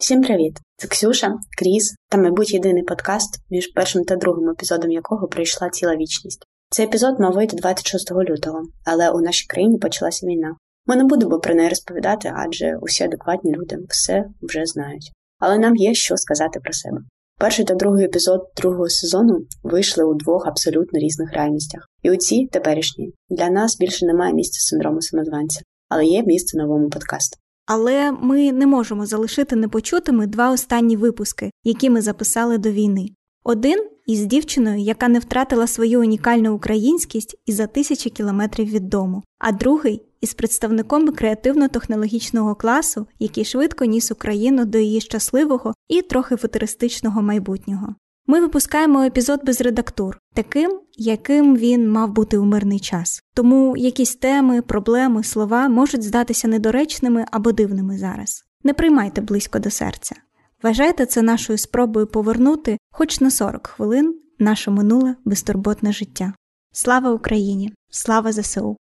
Всім привіт! Це Ксюша, Кріс та, мабуть, єдиний подкаст, між першим та другим епізодом якого пройшла ціла вічність. Цей епізод мав вийти 26 лютого, але у нашій країні почалася війна. Ми не будемо про неї розповідати, адже усі адекватні люди все вже знають. Але нам є що сказати про себе. Перший та другий епізод другого сезону вийшли у двох абсолютно різних реальностях. І у цій теперішній для нас більше немає місця синдрому самозванця, але є місце новому подкасту. Але ми не можемо залишити непочутими два останні випуски, які ми записали до війни. Один із дівчиною, яка не втратила свою унікальну українськість і за тисячі кілометрів від дому, а другий із представником креативно-технологічного класу, який швидко ніс Україну до її щасливого і трохи футуристичного майбутнього. Ми випускаємо епізод без редактур, таким, яким він мав бути у мирний час. Тому якісь теми, проблеми, слова можуть здатися недоречними або дивними зараз. Не приймайте близько до серця. Вважайте це нашою спробою повернути, хоч на 40 хвилин, наше минуле безтурботне життя. Слава Україні! Слава ЗСУ!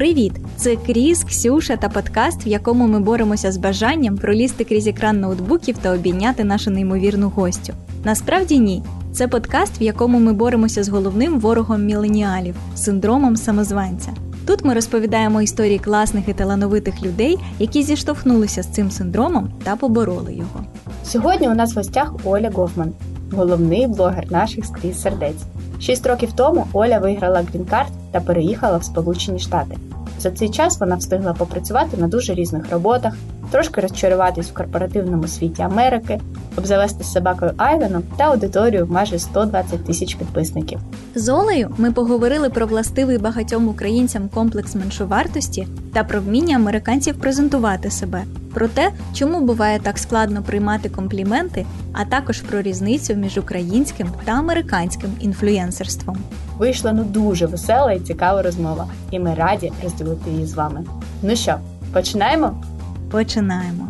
Привіт! Це Кріс, Ксюша та подкаст, в якому ми боремося з бажанням пролізти крізь екран ноутбуків та обійняти нашу неймовірну гостю. Насправді ні. Це подкаст, в якому ми боремося з головним ворогом міленіалів синдромом самозванця. Тут ми розповідаємо історії класних і талановитих людей, які зіштовхнулися з цим синдромом та побороли його. Сьогодні у нас в гостях Оля Гофман, головний блогер наших скрізь сердець. Шість років тому Оля виграла грін-карт та переїхала в Сполучені Штати. За цей час вона встигла попрацювати на дуже різних роботах, трошки розчаруватись в корпоративному світі Америки, обзавести з собакою Айвеном та аудиторію в майже 120 тисяч підписників. З Олею ми поговорили про властивий багатьом українцям комплекс меншовартості та про вміння американців презентувати себе, про те, чому буває так складно приймати компліменти, а також про різницю між українським та американським інфлюєнсерством. Вийшла ну дуже весела і цікава розмова, і ми раді розділити її з вами. Ну що, починаємо? Починаємо.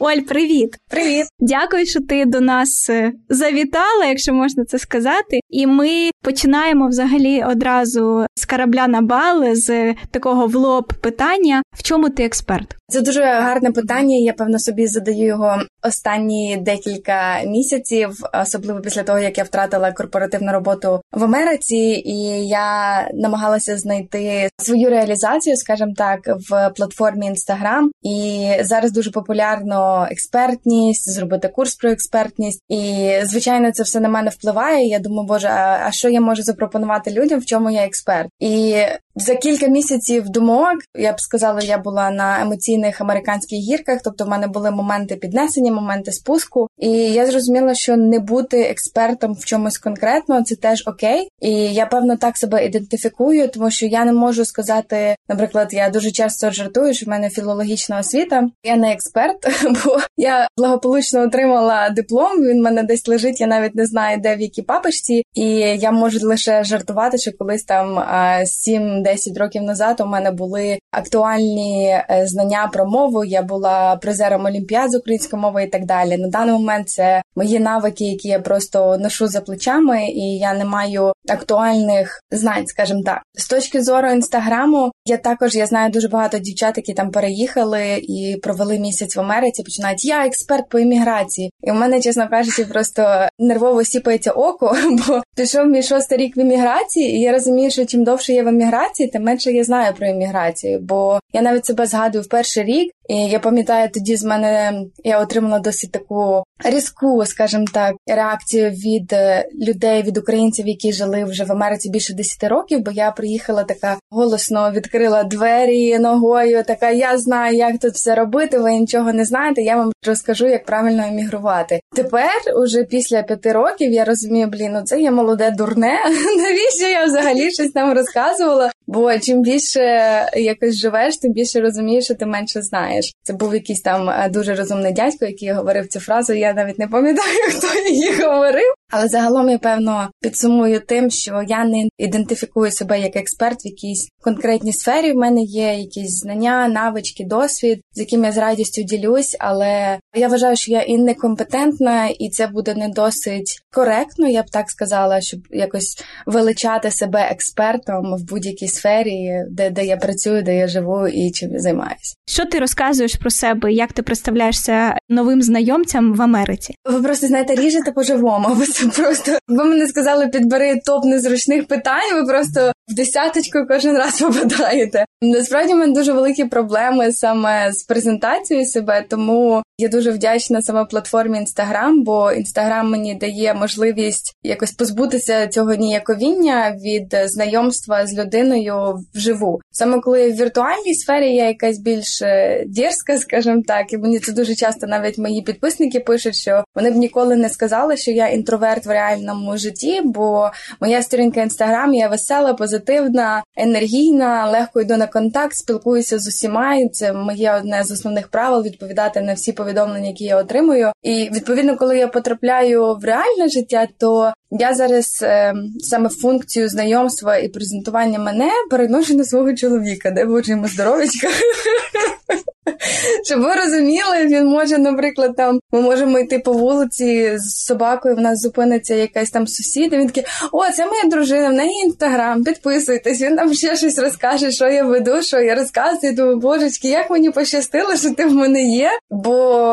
Оль, привіт! Привіт! Дякую, що ти до нас е, завітала, якщо можна це сказати. І ми починаємо взагалі одразу з корабля на бал, з такого в лоб питання: в чому ти експерт? Це дуже гарне питання. Я певно собі задаю його останні декілька місяців, особливо після того, як я втратила корпоративну роботу в Америці, і я намагалася знайти свою реалізацію, скажімо так, в платформі Instagram. І зараз дуже популярно експертність, зробити курс про експертність. І звичайно, це все на мене впливає. Я думаю, боже, а що я можу запропонувати людям, в чому я експерт? І за кілька місяців думок я б сказала, я була на емоційних американських гірках, тобто в мене були моменти піднесення, моменти спуску, і я зрозуміла, що не бути експертом в чомусь конкретно це теж окей. І я певно так себе ідентифікую, тому що я не можу сказати, наприклад, я дуже часто жартую, що в мене філологічна освіта. Я не експерт, бо я благополучно отримала диплом. Він в мене десь лежить. Я навіть не знаю, де в якій папочці, і я можу лише жартувати, що колись там 7 10 років назад у мене були актуальні е, знання про мову. Я була призером олімпіад з української мови і так далі. На даний момент це мої навики, які я просто ношу за плечами, і я не маю актуальних знань, скажімо так. З точки зору інстаграму, я також я знаю дуже багато дівчат, які там переїхали і провели місяць в Америці. Починають я експерт по імміграції, і в мене, чесно кажучи, просто нервово сіпається око, бо пішов мій шостий рік в імміграції, і я розумію, що чим довше я в імміграції, імміграції, тим менше я знаю про імміграцію, бо я навіть себе згадую в перший рік, і я пам'ятаю, тоді з мене я отримала досить таку різку, скажімо так, реакцію від е, людей, від українців, які жили вже в Америці більше 10 років. Бо я приїхала така голосно відкрила двері ногою. Така я знаю, як тут все робити. Ви нічого не знаєте. Я вам розкажу, як правильно емігрувати. Тепер, уже після п'яти років, я розумію, блін, ну це є молоде дурне. Навіщо я взагалі щось там розказувала? Бо чим більше якось живеш, тим більше розумієш, що ти менше знаєш. Це був якийсь там е, дуже розумний дядько, який говорив цю фразу. Я навіть не пам'ятаю, хто її говорив. Але загалом я певно підсумую тим, що я не ідентифікую себе як експерт в якійсь конкретній сфері. В мене є якісь знання, навички, досвід, з яким я з радістю ділюсь, але я вважаю, що я і некомпетентна, і це буде не досить коректно, я б так сказала, щоб якось величати себе експертом в будь-якій сфері, де де я працюю, де я живу і чим я займаюся. Що ти розказуєш про себе? Як ти представляєшся новим знайомцям в Америці? Ви просто знаєте, ріжете по-живому. Ви це просто ви мене сказали, підбери топ незручних питань. Ви просто в десяточку кожен раз попадаєте. Насправді в мене дуже великі проблеми саме з презентацією себе, тому я дуже вдячна саме платформі Інстаграм, бо інстаграм мені дає можливість якось позбутися цього ніяковіння від знайомства з людиною вживу. Саме коли в віртуальній сфері я якась більш е, дірська, скажімо так, і мені це дуже часто навіть мої підписники пишуть, що вони б ніколи не сказали, що я інтроверт в реальному житті, бо моя сторінка інстаграм є весела, позитивна, енергійна, легко йду на контакт, спілкуюся з усіма. і Це моє одне з основних правил відповідати на всі повідомлення, які я отримую. І відповідно, коли я потрапляю в реальне життя, то я зараз е, саме функцію знайомства і презентування мене переношу на свого чоловіка, де боже йому здоров'ячка. Щоб ви розуміли, він може, наприклад, там ми можемо йти по вулиці з собакою. В нас зупиниться якась там сусід. і Він такий, о, це моя дружина, в неї інстаграм, підписуйтесь. Він там ще щось розкаже, що я веду, що я розказую. Думаю, божечки, як мені пощастило, що ти в мене є. Бо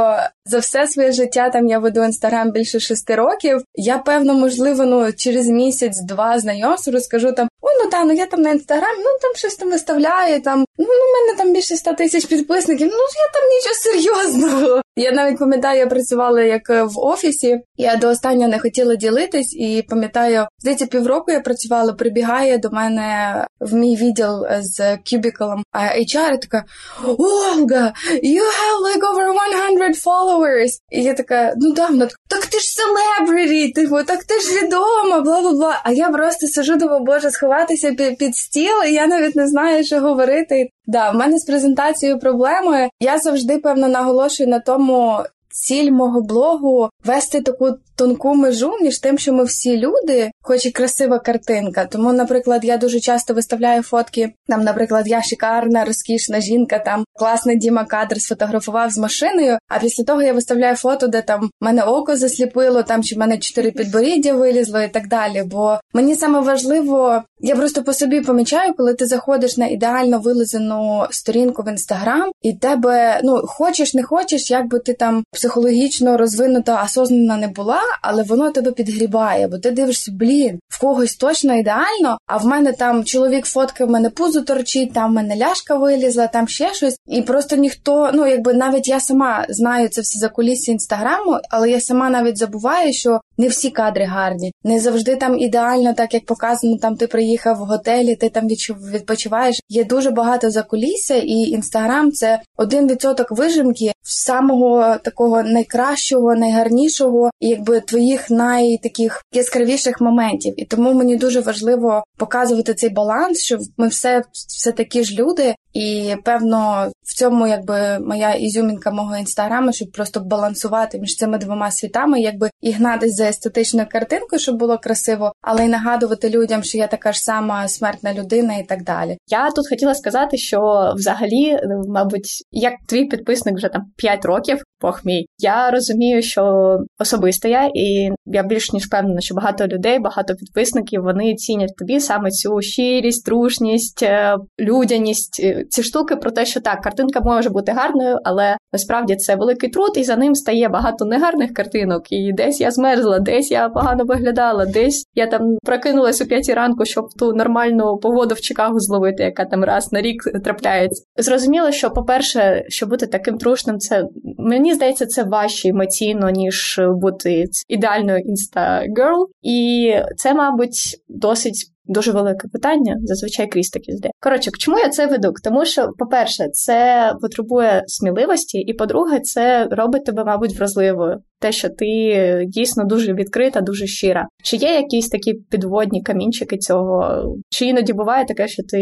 за все своє життя там я веду інстаграм більше шести років. Я певно, можливо, ну через місяць-два знайомств розкажу там: о, ну та ну я там на інстаграмі, ну там щось там виставляю. Там ну, ну в мене там більше ста тисяч підписників. Ну я там нічого серйозного. Я навіть пам'ятаю, я працювала як в офісі. Я до останнього не хотіла ділитись, і пам'ятаю, здається, півроку я працювала. Прибігає до мене в мій відділ з кюбікалом HR, така Олга, you have like over 100 followers. І я така, ну да, вона така, так ти ж селебріті, типу, так ти ж відома, бла бла бла. А я просто сижу, думаю, боже, сховатися під, під стіл, і я навіть не знаю, що говорити. Да, в мене з презентацією проблеми. Я завжди певно наголошую на тому. Ціль мого блогу вести таку тонку межу між тим, що ми всі люди, хоч і красива картинка. Тому, наприклад, я дуже часто виставляю фотки. Там, наприклад, я шикарна, розкішна жінка, там класний Діма кадр сфотографував з машиною. А після того я виставляю фото, де там мене око засліпило, там чи в мене чотири підборіддя вилізло і так далі. Бо мені саме важливо, я просто по собі помічаю, коли ти заходиш на ідеально вилизану сторінку в інстаграм, і тебе ну хочеш, не хочеш, як би ти там психологічно розвинута, осознана не була але воно тебе підгрібає, бо ти дивишся, блін, в когось точно ідеально. А в мене там чоловік фоткає, в мене пузо торчить, там в мене ляшка вилізла, там ще щось. І просто ніхто, ну якби навіть я сама знаю це все за кулісі інстаграму, але я сама навіть забуваю, що не всі кадри гарні, не завжди там ідеально, так як показано. Там ти приїхав в готелі, ти там відпочиваєш. Є дуже багато за кулісся, і інстаграм це один відсоток вижимки самого такого найкращого, найгарнішого, якби твоїх найтаких яскравіших моментів. І тому мені дуже важливо показувати цей баланс, що ми все все такі ж люди, і певно в цьому якби моя ізюмінка мого інстаграму, щоб просто балансувати між цими двома світами, якби і гнатись за естетичною картинкою, щоб було красиво, але й нагадувати людям, що я така ж сама смертна людина, і так далі. Я тут хотіла сказати, що взагалі, мабуть, як твій підписник вже там 5 років, Бог мій, я розумію, що особисто я, і я більш ніж впевнена, що багато людей, багато підписників вони цінять тобі саме цю щирість, трушність, е, людяність, е, ці штуки про те, що так, картинка може бути гарною, але насправді це великий труд, і за ним стає багато негарних картинок. І десь я змерзла, десь я погано виглядала, десь я там прокинулась о п'ятій ранку, щоб ту нормальну погоду в Чикаго зловити, яка там раз на рік трапляється. Зрозуміло, що, по-перше, що бути таким трушним, це мені здається, це важче емоційно, ніж бути ідеальною інста-герл. І це, мабуть, досить Дуже велике питання, зазвичай крізь такі зде. Коротше, чому я це веду? Тому що, по-перше, це потребує сміливості, і по-друге, це робить тебе, мабуть, вразливою. Те, що ти дійсно дуже відкрита, дуже щира. Чи є якісь такі підводні камінчики цього? Чи іноді буває таке, що ти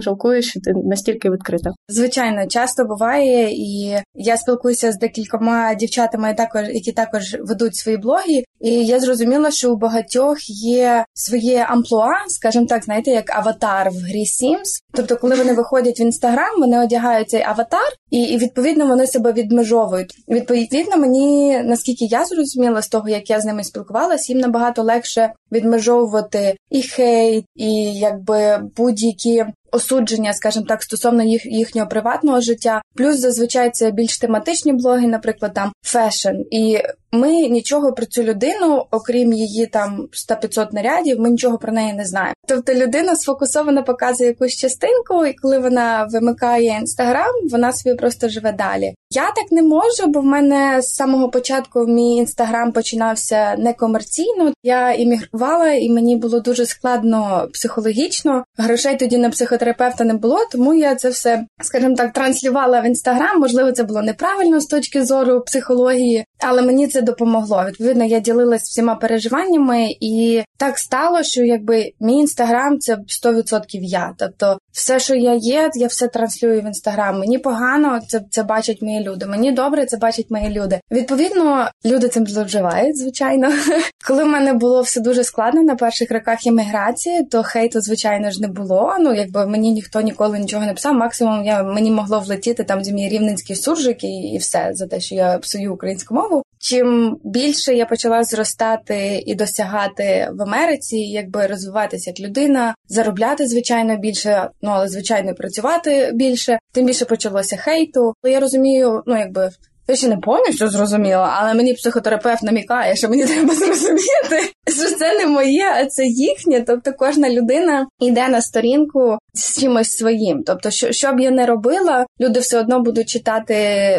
жалкуєш, що ти настільки відкрита? Звичайно, часто буває, і я спілкуюся з декількома дівчатами, також які також ведуть свої блоги. І я зрозуміла, що у багатьох є своє амплуа, скажімо так, знаєте, як аватар в грі Sims. Тобто, коли вони виходять в інстаграм, вони одягають цей аватар, і, і відповідно вони себе відмежовують. Відповідно, мені наскільки я зрозуміла з того, як я з ними спілкувалася, їм набагато легше відмежовувати і хейт, і якби будь-які осудження, скажімо так, стосовно їх їхнього приватного життя. Плюс зазвичай це більш тематичні блоги, наприклад, там fashion. І ми нічого про цю людину, окрім її там 100-500 нарядів, ми нічого про неї не знаємо. Тобто людина сфокусовано показує якусь частинку, і коли вона вимикає інстаграм, вона собі просто живе далі. Я так не можу, бо в мене з самого початку мій інстаграм починався некомерційно. Я іммігрувала, і мені було дуже складно психологічно. Грошей тоді на психотерапевта не було, тому я це все, скажімо так, транслювала в інстаграм. Можливо, це було неправильно з точки зору психології, але мені це допомогло. Відповідно, я ділилась всіма переживаннями, і так стало, що якби мій інстаграм це 100% я. Тобто, все, що я є, я все транслюю в інстаграм. Мені погано, це це бачать мої люди. Мені добре, це бачать мої люди. Відповідно, люди цим зловживають, звичайно. Коли в мене було все дуже складно на перших роках імміграції, то хейту, звичайно ж, не було. Ну якби мені ніхто ніколи нічого не писав. Максимум я мені могло влетіти там зі мій рівненський суржик і, і все за те, що я псую українську мову. Чим більше я почала зростати і досягати в Америці, якби розвиватися як людина, заробляти звичайно більше, ну але звичайно працювати більше, тим більше почалося хейту. Я розумію, ну якби я ще не повністю зрозуміла, але мені психотерапевт намікає, що мені треба зрозуміти, що це не моє, а це їхнє. Тобто кожна людина йде на сторінку з чимось своїм. Тобто, що, що б я не робила, люди все одно будуть читати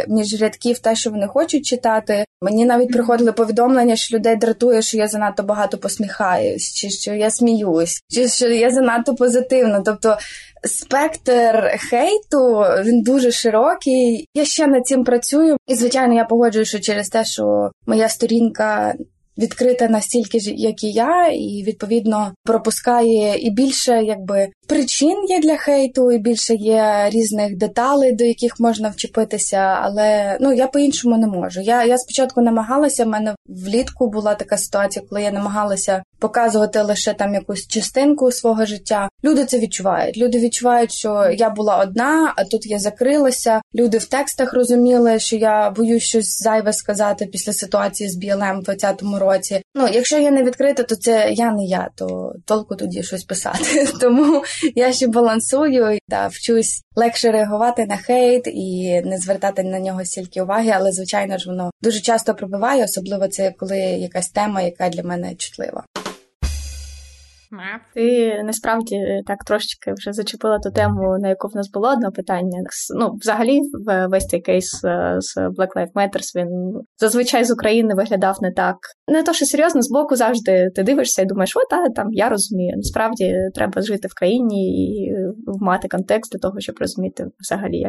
між рядків те, що вони хочуть читати. Мені навіть приходили повідомлення, що людей дратує, що я занадто багато посміхаюсь, чи що я сміюсь, чи що я занадто позитивна. Тобто спектр хейту він дуже широкий. Я ще над цим працюю, і звичайно, я погоджую, що через те, що моя сторінка відкрита настільки ж, як і я, і відповідно пропускає і більше, якби причин є для хейту, і більше є різних деталей, до яких можна вчепитися. Але ну я по-іншому не можу. Я я спочатку намагалася. в мене влітку була така ситуація, коли я намагалася показувати лише там якусь частинку свого життя. Люди це відчувають. Люди відчувають, що я була одна, а тут я закрилася. Люди в текстах розуміли, що я боюсь щось зайве сказати після ситуації з BLM в 20-му році. Ну, якщо я не відкрита, то це я не я, то толку тоді щось писати. Тому я ще балансую да, вчусь легше реагувати на хейт і не звертати на нього стільки уваги, але звичайно ж воно дуже часто пробиває, особливо це коли якась тема, яка для мене чутлива. Ти насправді так трошечки вже зачепила ту тему, на яку в нас було одне питання. Ну, взагалі, весь цей кейс е, з Black Lives Matter, він зазвичай з України виглядав не так. Не то, що серйозно, з боку завжди ти дивишся і думаєш, о, та там я розумію. Насправді треба жити в країні і мати контекст для того, щоб розуміти взагалі,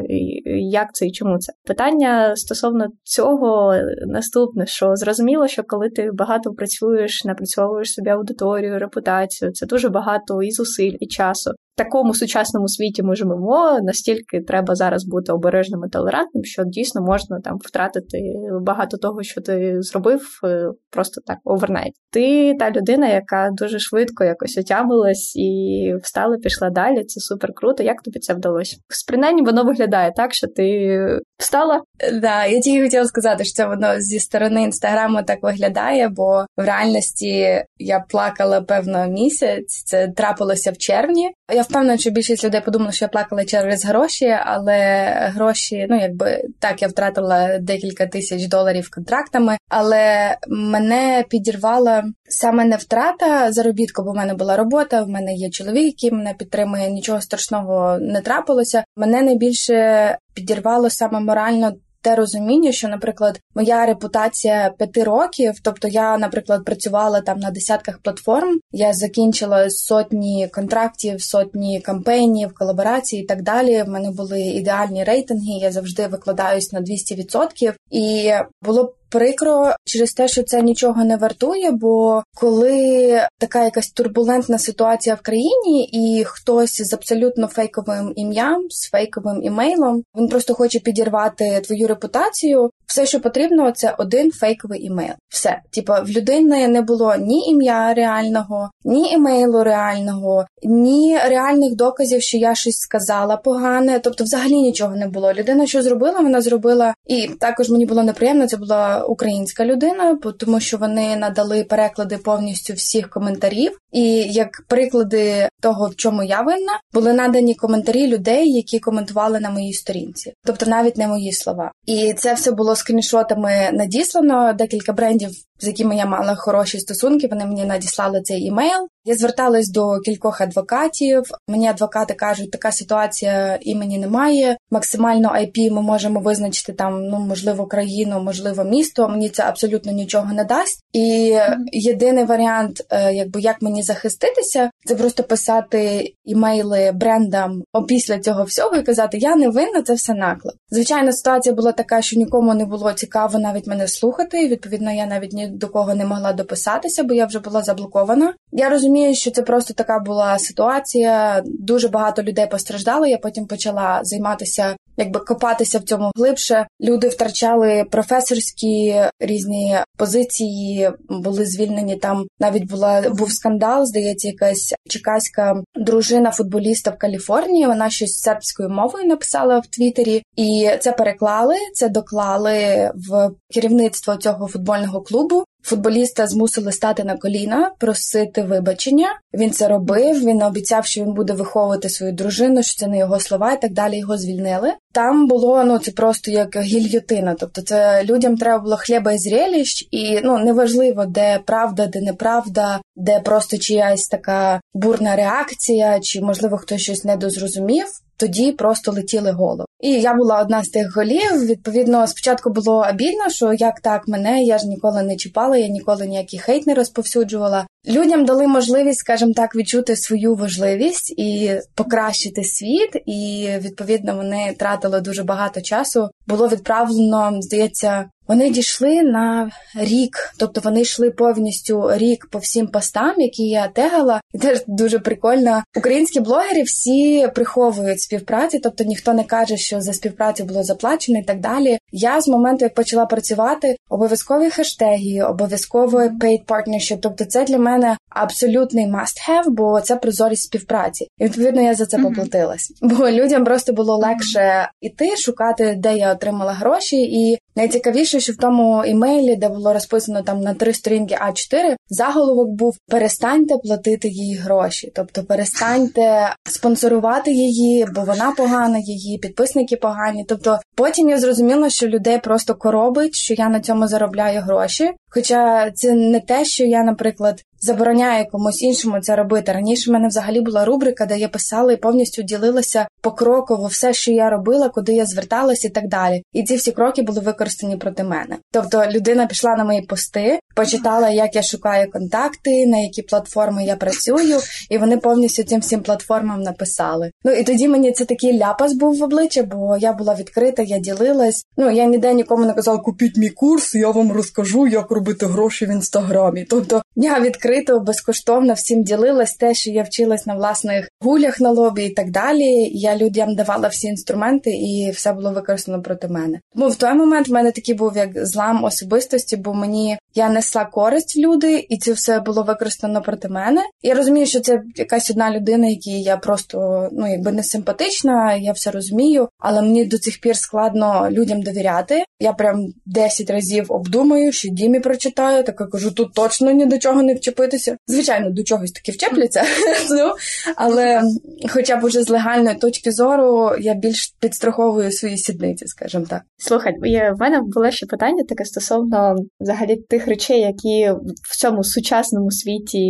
як це і чому це. Питання стосовно цього наступне, що зрозуміло, що коли ти багато працюєш, напрацьовуєш собі аудиторію, репутацію це дуже багато і зусиль, і часу такому сучасному світі ми живемо, настільки треба зараз бути обережним і толерантним, що дійсно можна там втратити багато того, що ти зробив, е, просто так overnight. Ти та людина, яка дуже швидко якось отямилась і встала, пішла далі. Це супер круто. Як тобі це вдалося? Принаймні воно виглядає так, що ти встала. Да, я тільки хотіла сказати, що це воно зі сторони інстаграму так виглядає, бо в реальності я плакала певно місяць. Це трапилося в червні. Я впевнена, що більшість людей подумала, що я плакала через гроші, але гроші, ну якби так, я втратила декілька тисяч доларів контрактами, але мене підірвала саме не втрата заробітку, бо в мене була робота, в мене є чоловік, який мене підтримує, нічого страшного не трапилося. Мене найбільше підірвало саме морально те розуміння, що, наприклад, моя репутація п'яти років, тобто я, наприклад, працювала там на десятках платформ, я закінчила сотні контрактів, сотні кампейнів, колаборацій і так далі. В мене були ідеальні рейтинги. Я завжди викладаюсь на 200%. І було прикро через те, що це нічого не вартує. Бо коли така якась турбулентна ситуація в країні, і хтось з абсолютно фейковим ім'ям, з фейковим імейлом, він просто хоче підірвати твою репутацію. Все, що потрібно, це один фейковий імейл. Все, типа в людини не було ні ім'я реального, ні імейлу реального, ні реальних доказів, що я щось сказала погане. Тобто, взагалі нічого не було. Людина, що зробила, вона зробила, і також мені було неприємно. Це була українська людина, тому що вони надали переклади повністю всіх коментарів. І як приклади того, в чому я винна, були надані коментарі людей, які коментували на моїй сторінці, тобто навіть не мої слова. І це все було скріншотами надіслано. Декілька брендів з якими я мала хороші стосунки. Вони мені надіслали цей імейл. Я зверталась до кількох адвокатів. Мені адвокати кажуть, така ситуація імені немає. Максимально IP ми можемо визначити там, ну можливо, країну, можливо, місто. Мені це абсолютно нічого не дасть. І єдиний варіант, е, якби як мені захиститися, це просто писати імейли брендам опісля цього всього і казати, я не винна, це все наклеп. Звичайно, ситуація була така, що нікому не було цікаво навіть мене слухати. Відповідно, я навіть ні до кого не могла дописатися, бо я вже була заблокована. Я розумію, що це просто така була ситуація. Дуже багато людей постраждало. Я потім почала займатися, якби копатися в цьому глибше. Люди втрачали професорські різні позиції, були звільнені. Там навіть була був скандал. Здається, якась чекаська дружина футболіста в Каліфорнії. Вона щось сербською мовою написала в Твіттері, і це переклали, це доклали в керівництво цього футбольного клубу. muito Футболіста змусили стати на коліна, просити вибачення. Він це робив. Він обіцяв, що він буде виховувати свою дружину, що це не його слова, і так далі. Його звільнили. Там було ну це просто як гільйотина. Тобто, це людям треба було хліба і зрелищ, і ну неважливо, де правда, де неправда, де просто чиясь така бурна реакція, чи можливо хтось щось недозрозумів тоді просто летіли голови. І я була одна з тих голів. Відповідно, спочатку було обідно, що як так мене, я ж ніколи не чіпала, я ніколи ніякий хейт не розповсюджувала. Людям дали можливість, скажімо так, відчути свою важливість і покращити світ. І відповідно вони тратили дуже багато часу. Було відправлено, здається, вони дійшли на рік, тобто вони йшли повністю рік по всім постам, які я тегала. І теж дуже прикольно. Українські блогери всі приховують співпраці, тобто ніхто не каже, що за співпрацю було заплачено і так далі. Я з моменту, як почала працювати, обов'язкові хештеги, обов'язково paid partnership, Тобто, це для мене абсолютний must-have, бо це прозорість співпраці. І відповідно я за це поплатилась. Бо людям просто було легше іти, шукати, де я отримала гроші, і найцікавіше, що в тому імейлі, де було розписано там на три сторінки А 4 заголовок був перестаньте платити їй гроші, тобто перестаньте спонсорувати її, бо вона погана, її підписники погані. Тобто, потім я зрозуміла, що людей просто коробить, що я на цьому заробляю гроші. Хоча це не те, що я, наприклад, забороняю комусь іншому це робити. Раніше в мене взагалі була рубрика, де я писала і повністю ділилася покроково все, що я робила, куди я зверталася і так далі. І ці всі кроки були використані проти мене. Тобто людина пішла на мої пости, почитала, як я шукаю контакти, на які платформи я працюю, і вони повністю цим всім платформам написали. Ну і тоді мені це такий ляпас був в обличчя, бо я була відкрита, я ділилась. Ну я ніде нікому не казала, купіть мій курс, я вам розкажу, як робити гроші в інстаграмі. Тобто я відкрито безкоштовно всім ділилась те, що я вчилась на власних гулях на лобі і так далі. Я людям давала всі інструменти, і все було використано проти мене. Тому в той момент в мене такий був як злам особистості, бо мені я несла користь в люди, і це все було використано проти мене. Я розумію, що це якась одна людина, якій я просто ну якби не симпатична, я все розумію, але мені до цих пір складно людям довіряти. Я прям 10 разів обдумаю, що Дімі прочитаю, так я кажу, тут точно ні до чого не вчепитися. Звичайно, до чогось таки вчепляться, ну але хоча б уже з легальної точки зору я більш підстраховую свої сідниці, скажімо так. Слухай, в мене було ще питання таке стосовно взагалі тих речей, які в цьому сучасному світі.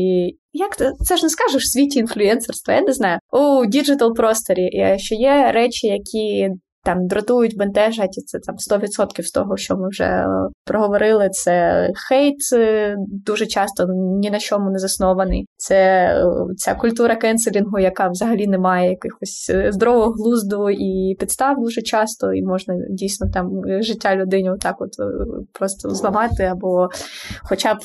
Як ти це ж не скажеш в світі інфлюенсерства? Я не знаю у digital просторі, що є речі, які там дратують, бентежать, і це там 100% з того, що ми вже проговорили. Це хейт дуже часто ні на чому не заснований. Це ця культура кенселінгу, яка взагалі не має якихось здорового глузду і підстав дуже часто, і можна дійсно там життя людині отак от просто зламати або хоча б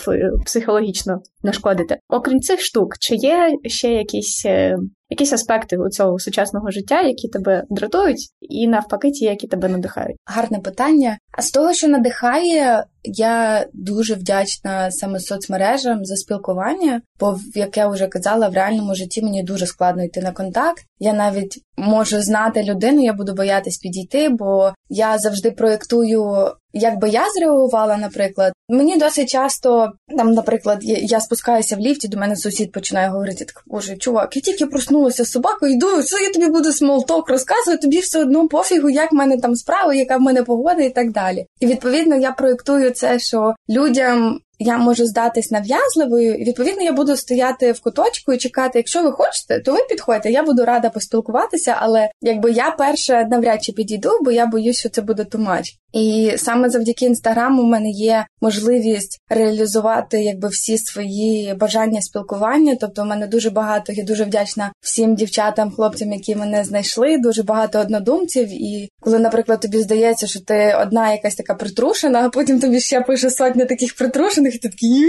психологічно нашкодити. Окрім цих штук, чи є ще якісь е, якісь аспекти у цього сучасного життя, які тебе дратують, і навпаки, ті, які тебе надихають? Гарне питання. А з того, що надихає, я дуже вдячна саме соцмережам за спілкування, бо як я вже казала, в реальному житті мені дуже складно йти на контакт. Я навіть можу знати людину, я буду боятись підійти, бо я завжди проєктую. Як би я зреагувала, наприклад, мені досить часто там, наприклад, я, я спускаюся в ліфті, до мене сусід починає говорити: так, боже, чувак, я тільки проснулася з собакою, йду, що я тобі буду small talk розказувати, тобі все одно пофігу, як в мене там справа, яка в мене погода і так далі. І відповідно я проєктую це, що людям я можу здатись нав'язливою, і відповідно я буду стояти в куточку і чекати. Якщо ви хочете, то ви підходьте. Я буду рада поспілкуватися, але якби я перша навряд чи підійду, бо я боюсь, що це буде too much. І саме завдяки інстаграму в мене є можливість реалізувати якби всі свої бажання спілкування. Тобто, у мене дуже багато я дуже вдячна всім дівчатам, хлопцям, які мене знайшли. Дуже багато однодумців. І коли, наприклад, тобі здається, що ти одна якась така притрушена, а потім тобі ще пише сотня таких притрушених, і ти такий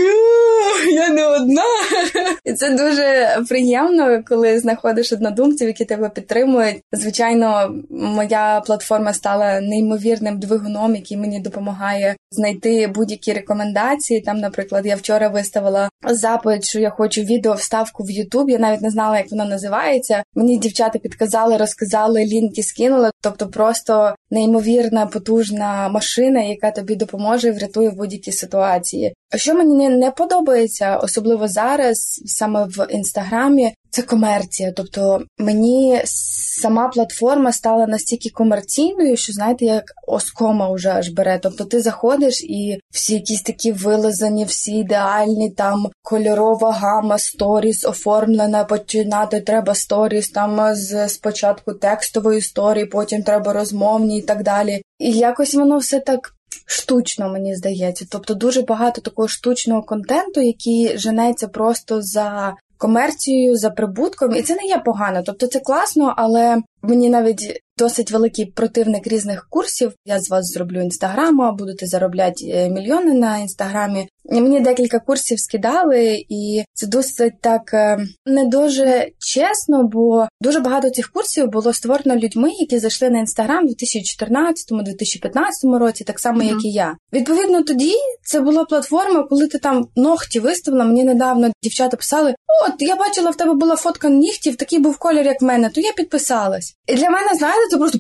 я не одна. І це дуже приємно, коли знаходиш однодумців, які тебе підтримують. Звичайно, моя платформа стала неймовірним двигуном двигуном, який мені допомагає знайти будь-які рекомендації. Там, наприклад, я вчора виставила запит, що я хочу відео вставку в Ютуб. Я навіть не знала, як воно називається. Мені дівчата підказали, розказали, лінки скинули. Тобто, просто неймовірна потужна машина, яка тобі допоможе врятує в будь-якій ситуації. Що мені не подобається, особливо зараз, саме в інстаграмі, це комерція. Тобто мені сама платформа стала настільки комерційною, що знаєте, як оскома вже аж бере. Тобто ти заходиш і всі якісь такі вилизані, всі ідеальні, там кольорова гама, сторіс оформлена, починати треба сторіс там з спочатку текстової історії, потім треба розмовні і так далі. І якось воно все так штучно, мені здається. Тобто дуже багато такого штучного контенту, який женеться просто за комерцією, за прибутком, і це не є погано. Тобто це класно, але мені навіть досить великий противник різних курсів. Я з вас зроблю інстаграму, будете заробляти е, мільйони на інстаграмі. Мені декілька курсів скидали, і це досить так е, не дуже чесно, бо дуже багато цих курсів було створено людьми, які зайшли на інстаграм у 2014-2015 році, так само, mm-hmm. як і я. Відповідно, тоді це була платформа, коли ти там ногті виставила. Мені недавно дівчата писали: От я бачила, в тебе була фотка нігтів, такий був колір, як в мене, то я підписалась. І для мене, знаєте, це просто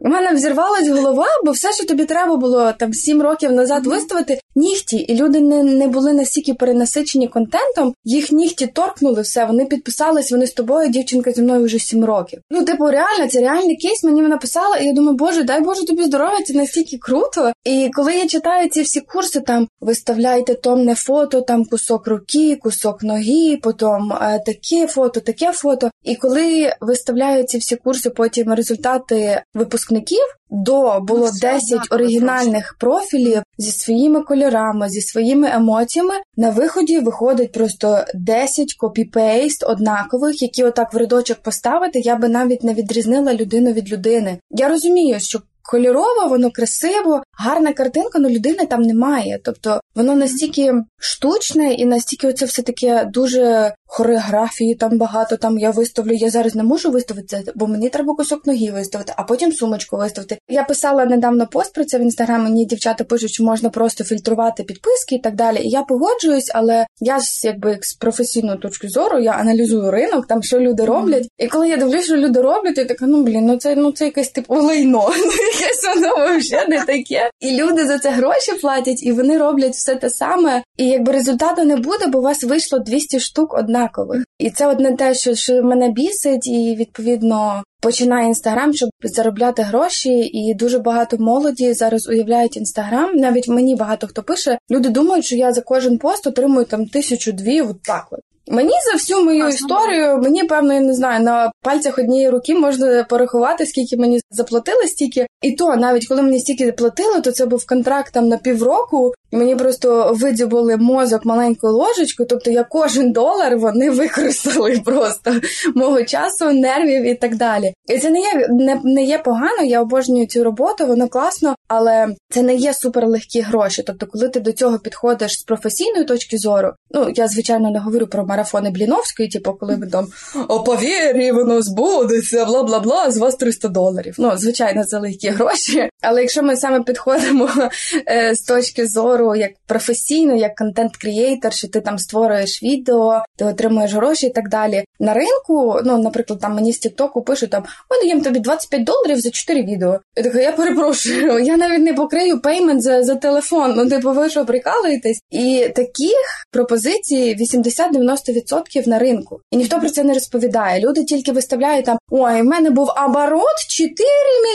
у мене взірвалась голова, бо все, що тобі треба було там сім років назад виставити, нігті, і люди не не були настільки перенасичені контентом, їх нігті торкнули все. Вони підписались, вони з тобою, дівчинка зі мною вже сім років. Ну, типу, реально, це реальний кейс. Мені вона писала, і я думаю, боже, дай Боже тобі здоров'я, це настільки круто. І коли я читаю ці всі курси, там виставляйте томне фото, там кусок руки, кусок ноги, потім е, таке фото, таке фото. І коли виставляють ці всі курси, потім результати випускників, до було 10 оригінальних профілів зі своїми кольорами, зі своїми емоціями. На виході виходить просто 10 copy-paste однакових, які отак в рядочок поставити. Я би навіть не відрізнила людину від людини. Я розумію, що кольорово, воно красиво, гарна картинка, але людини там немає. Тобто воно настільки штучне і настільки оце все таке дуже хореографії, там багато там я виставлю. Я зараз не можу виставити це, бо мені треба кусок ноги виставити, а потім сумочку виставити. Я писала недавно пост про це в інстаграм. Мені дівчата пишуть, що можна просто фільтрувати підписки і так далі. І я погоджуюсь, але я ж якби з професійної точки зору я аналізую ринок, там що люди роблять. І коли я дивлюсь, що люди роблять, я така, ну блін, ну це ну це якесь типу лайно. Ну якесь воно взагалі не таке. І люди за це гроші платять, і вони роблять все те саме. І якби результату не буде, бо у вас вийшло 200 штук однакових. І це одне те, що, що мене бісить, і відповідно починає інстаграм, щоб заробляти гроші. І дуже багато молоді зараз уявляють інстаграм. Навіть мені багато хто пише. Люди думають, що я за кожен пост отримую там тисячу дві. От так от. Мені за всю мою історію, мені певно, я не знаю, на пальцях однієї руки можна порахувати, скільки мені заплатили стільки. І то навіть коли мені стільки заплатили, то це був контракт там на півроку, і мені просто видзюбали мозок маленькою ложечкою. Тобто я кожен долар вони використали просто мого часу, нервів і так далі. І це не є не, не є погано. Я обожнюю цю роботу, воно класно, але це не є суперлегкі гроші. Тобто, коли ти до цього підходиш з професійної точки зору, ну я звичайно не говорю про марафони Бліновської, типу, коли ми там о воно збудеться, бла бла бла, з вас 300 доларів. Ну, звичайно, це легкі гроші. Але якщо ми саме підходимо е, з точки зору як професійно, як content creator, що ти там створюєш відео, ти отримуєш гроші і так далі. На ринку, ну, наприклад, там мені з Тіктоку пишуть там, ми даємо тобі 25 доларів за 4 відео. Я така, я перепрошую, я навіть не покрию payment за за телефон. Ну, типу, ви що прикалуєтесь? І таких пропозицій 80-90% на ринку. І ніхто про це не розповідає. Люди тільки виставляють там: ой, в мене був оборот 4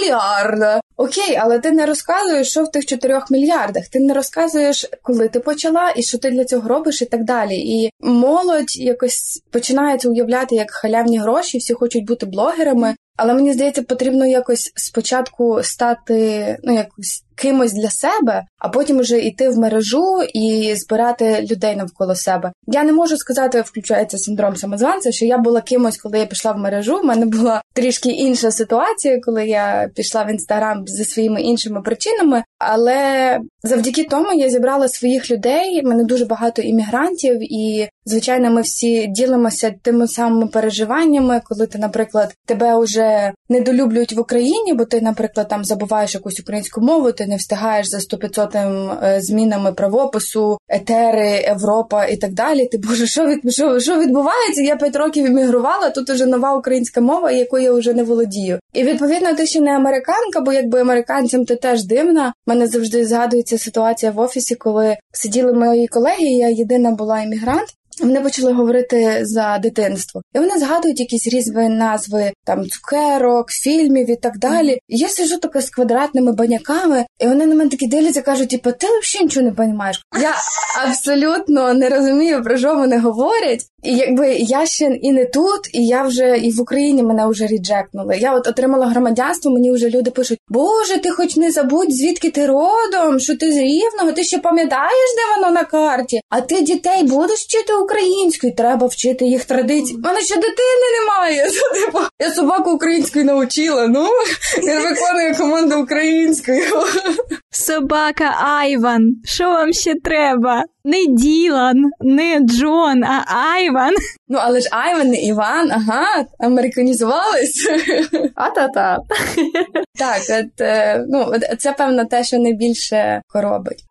мільярда. Окей, але ти не розказуєш, що в тих 4 мільярдах. Ти не розказуєш, коли ти почала і що ти для цього робиш, і так далі. І молодь якось починається уявляти як халявні гроші, всі хочуть бути блогерами. Але мені здається, потрібно якось спочатку стати ну якось кимось для себе, а потім вже йти в мережу і збирати людей навколо себе. Я не можу сказати, включається синдром самозванця, що я була кимось, коли я пішла в мережу. У мене була трішки інша ситуація, коли я пішла в інстаграм зі своїми іншими причинами. Але завдяки тому я зібрала своїх людей. Мене дуже багато іммігрантів, і звичайно, ми всі ділимося тими самими переживаннями, коли ти, наприклад, тебе вже недолюблюють в Україні, бо ти, наприклад, там забуваєш якусь українську мову, ти не встигаєш за 100-500 е, змінами правопису, етери, Європа і так далі. Ти боже, що від що, що відбувається? Я 5 років іммігрувала, тут уже нова українська мова, якою я вже не володію. І відповідно ти ще не американка, бо якби американцям ти теж дивна. Мене завжди згадується ситуація в офісі, коли сиділи мої колеги. Я єдина була іммігрант. Вони почали говорити за дитинство, і вони згадують якісь різні назви там цукерок, фільмів і так далі. І я сижу таке з квадратними баняками, і вони на мене такі дивляться, кажуть, типу, ти взагалі нічого не розумієш. Я абсолютно не розумію, про що вони говорять. І якби я ще і не тут, і я вже і в Україні мене вже ріджекнули. Я от отримала громадянство, мені вже люди пишуть: Боже, ти хоч не забудь, звідки ти родом, що ти з рівного, ти ще пам'ятаєш, де воно на карті? А ти дітей будеш вчити українською? Треба вчити їх традиції. У мене ще дитини немає. Типу, я собаку українською навчила. Ну я виконую команду українською. Собака Айван. Що вам ще треба? Не Ділан, не Джон, а Айван. Ну, але ж Айван і Іван, ага, американізувались. А-та-та. Так, от, е, ну, це певно те, що найбільше коробить.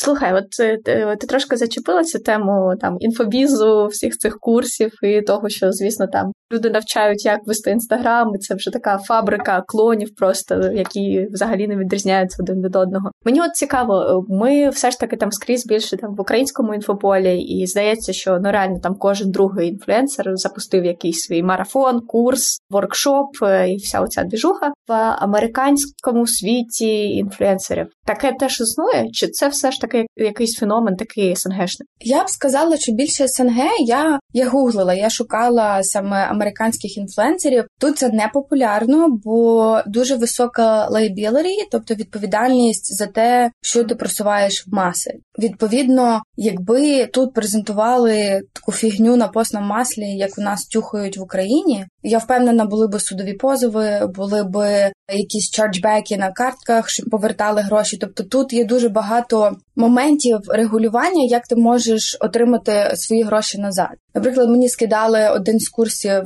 Слухай, от ти, ти трошки зачепила цю тему там інфобізу, всіх цих курсів і того, що, звісно, там люди навчають, як вести інстаграм, і це вже така фабрика клонів, просто які взагалі не відрізняються один від одного. Мені от цікаво, ми все ж таки там скрізь більше там в українському інфополі, і здається, що ну реально там кожен другий інфлюенсер запустив якийсь свій марафон, курс, воркшоп і вся оця двіжуха в американському світі інфлюенсерів. Таке теж існує? Чи це все ж таки якийсь феномен, такий СНГшний? Я б сказала, що більше СНГ я я гуглила, я шукала саме американських інфлюенсерів. Тут це не популярно, бо дуже висока liability, тобто відповідальність за те, що ти просуваєш в маси. Відповідно, якби тут презентували таку фігню на постному маслі, як у нас тюхають в Україні, я впевнена, були б судові позови, були б якісь чарджбеки на картках, щоб повертали гроші. Тобто тут є дуже багато моментів регулювання, як ти можеш отримати свої гроші назад. Наприклад, мені скидали один з курсів,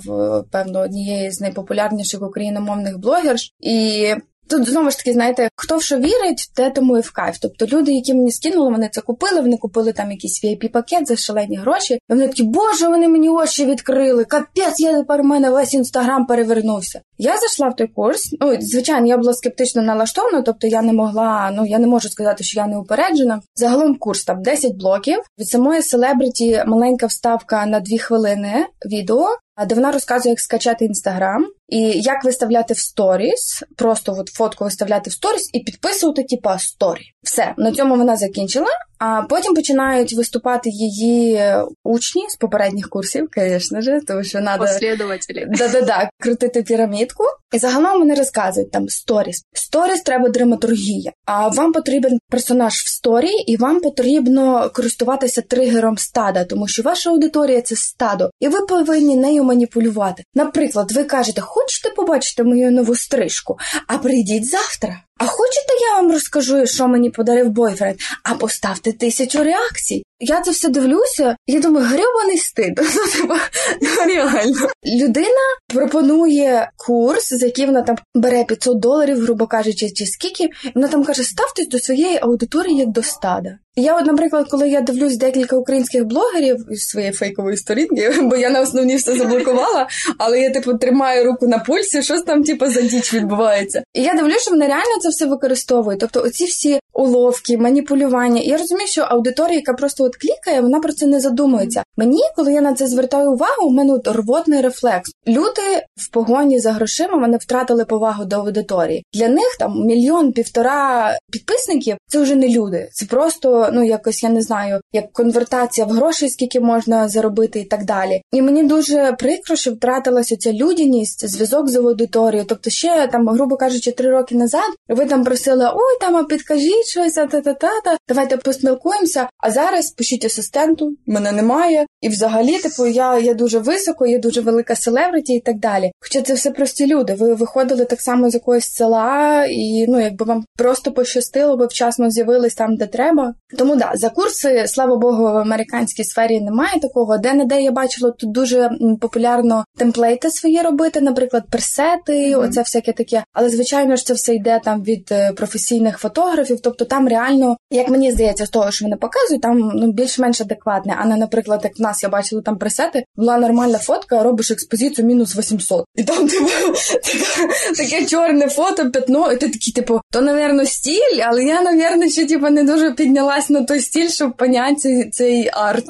певно, однієї з найпопулярніших україномовних блогерш, і Тут знову ж таки, знаєте, хто в що вірить, те тому і в кайф. Тобто люди, які мені скинули, вони це купили, вони купили там якийсь vip пакет за шалені гроші. І вони такі, боже, вони мені очі відкрили. Капець, я тепер у мене весь інстаграм перевернувся. Я зайшла в той курс. Ну, звичайно, я була скептично налаштована, тобто я не могла, ну я не можу сказати, що я не упереджена. Загалом курс там 10 блоків. Від самої селебриті маленька вставка на 2 хвилини відео де вона розказує, як скачати інстаграм і як виставляти в сторіс, просто от фотку виставляти в сторіс і підписувати, типа сторі. Все на цьому вона закінчила. А потім починають виступати її учні з попередніх курсів, звісно ж, тому що треба Послідователі. да-да-да, крутити пірамідку. І загалом вони розказують там сторіс. Сторіс треба драматургія. А вам потрібен персонаж в сторі, і вам потрібно користуватися тригером стада, тому що ваша аудиторія це стадо, і ви повинні нею маніпулювати. Наприклад, ви кажете, хочете побачити мою нову стрижку, а прийдіть завтра. А хочете, я вам розкажу, що мені подарив бойфренд, а поставте тисячу реакцій. Я це все дивлюся, я думаю, грьобаний стид. Ну, типа, ну, реально. Людина пропонує курс, за який вона там бере 500 доларів, грубо кажучи, чи скільки. Вона там каже, ставтесь до своєї аудиторії як до стада. Я, от, наприклад, коли я дивлюсь декілька українських блогерів із своєї фейкової сторінки, бо я на основні все заблокувала, але я типу тримаю руку на пульсі, щось там, типу, за діч відбувається. І я дивлюся, що вони реально це все використовують. Тобто, оці всі уловки, маніпулювання. Я розумію, що аудиторія, яка просто от клікає, вона про це не задумується. Мені, коли я на це звертаю увагу, у мене от рвотний рефлекс. Люди в погоні за грошима вони втратили повагу до аудиторії. Для них там мільйон півтора підписників це вже не люди. Це просто ну якось я не знаю, як конвертація в гроші, скільки можна заробити, і так далі. І мені дуже прикро, що втратилася ця людяність, зв'язок з аудиторією. Тобто, ще там, грубо кажучи, три роки назад ви там просили ой, там а підкажіть щось, та та та та давайте поспілкуємося. А зараз пишіть асистенту, мене немає. І взагалі, типу, я я дуже високо, я дуже велика селебриті і так далі. Хоча це все прості люди. Ви виходили так само з якогось села, і ну якби вам просто пощастило, ви вчасно з'явились там, де треба. Тому да, за курси, слава Богу, в американській сфері немає такого. Де не де я бачила тут дуже популярно темплейти свої робити, наприклад, персети, mm-hmm. оце всяке таке. Але звичайно ж це все йде там від е, професійних фотографів. Тобто там реально, як мені здається, з того, що вони показують, там ну більш-менш адекватне. А не, наприклад, як в нас я бачила там пресети, була нормальна фотка, робиш експозицію мінус 800. І там типу, таке чорне фото, п'ятно, і ти такий, типу, то, напевно, стіль, але я, напевно, ще типу, не дуже піднялась на той стіль, щоб поняти цей, арт.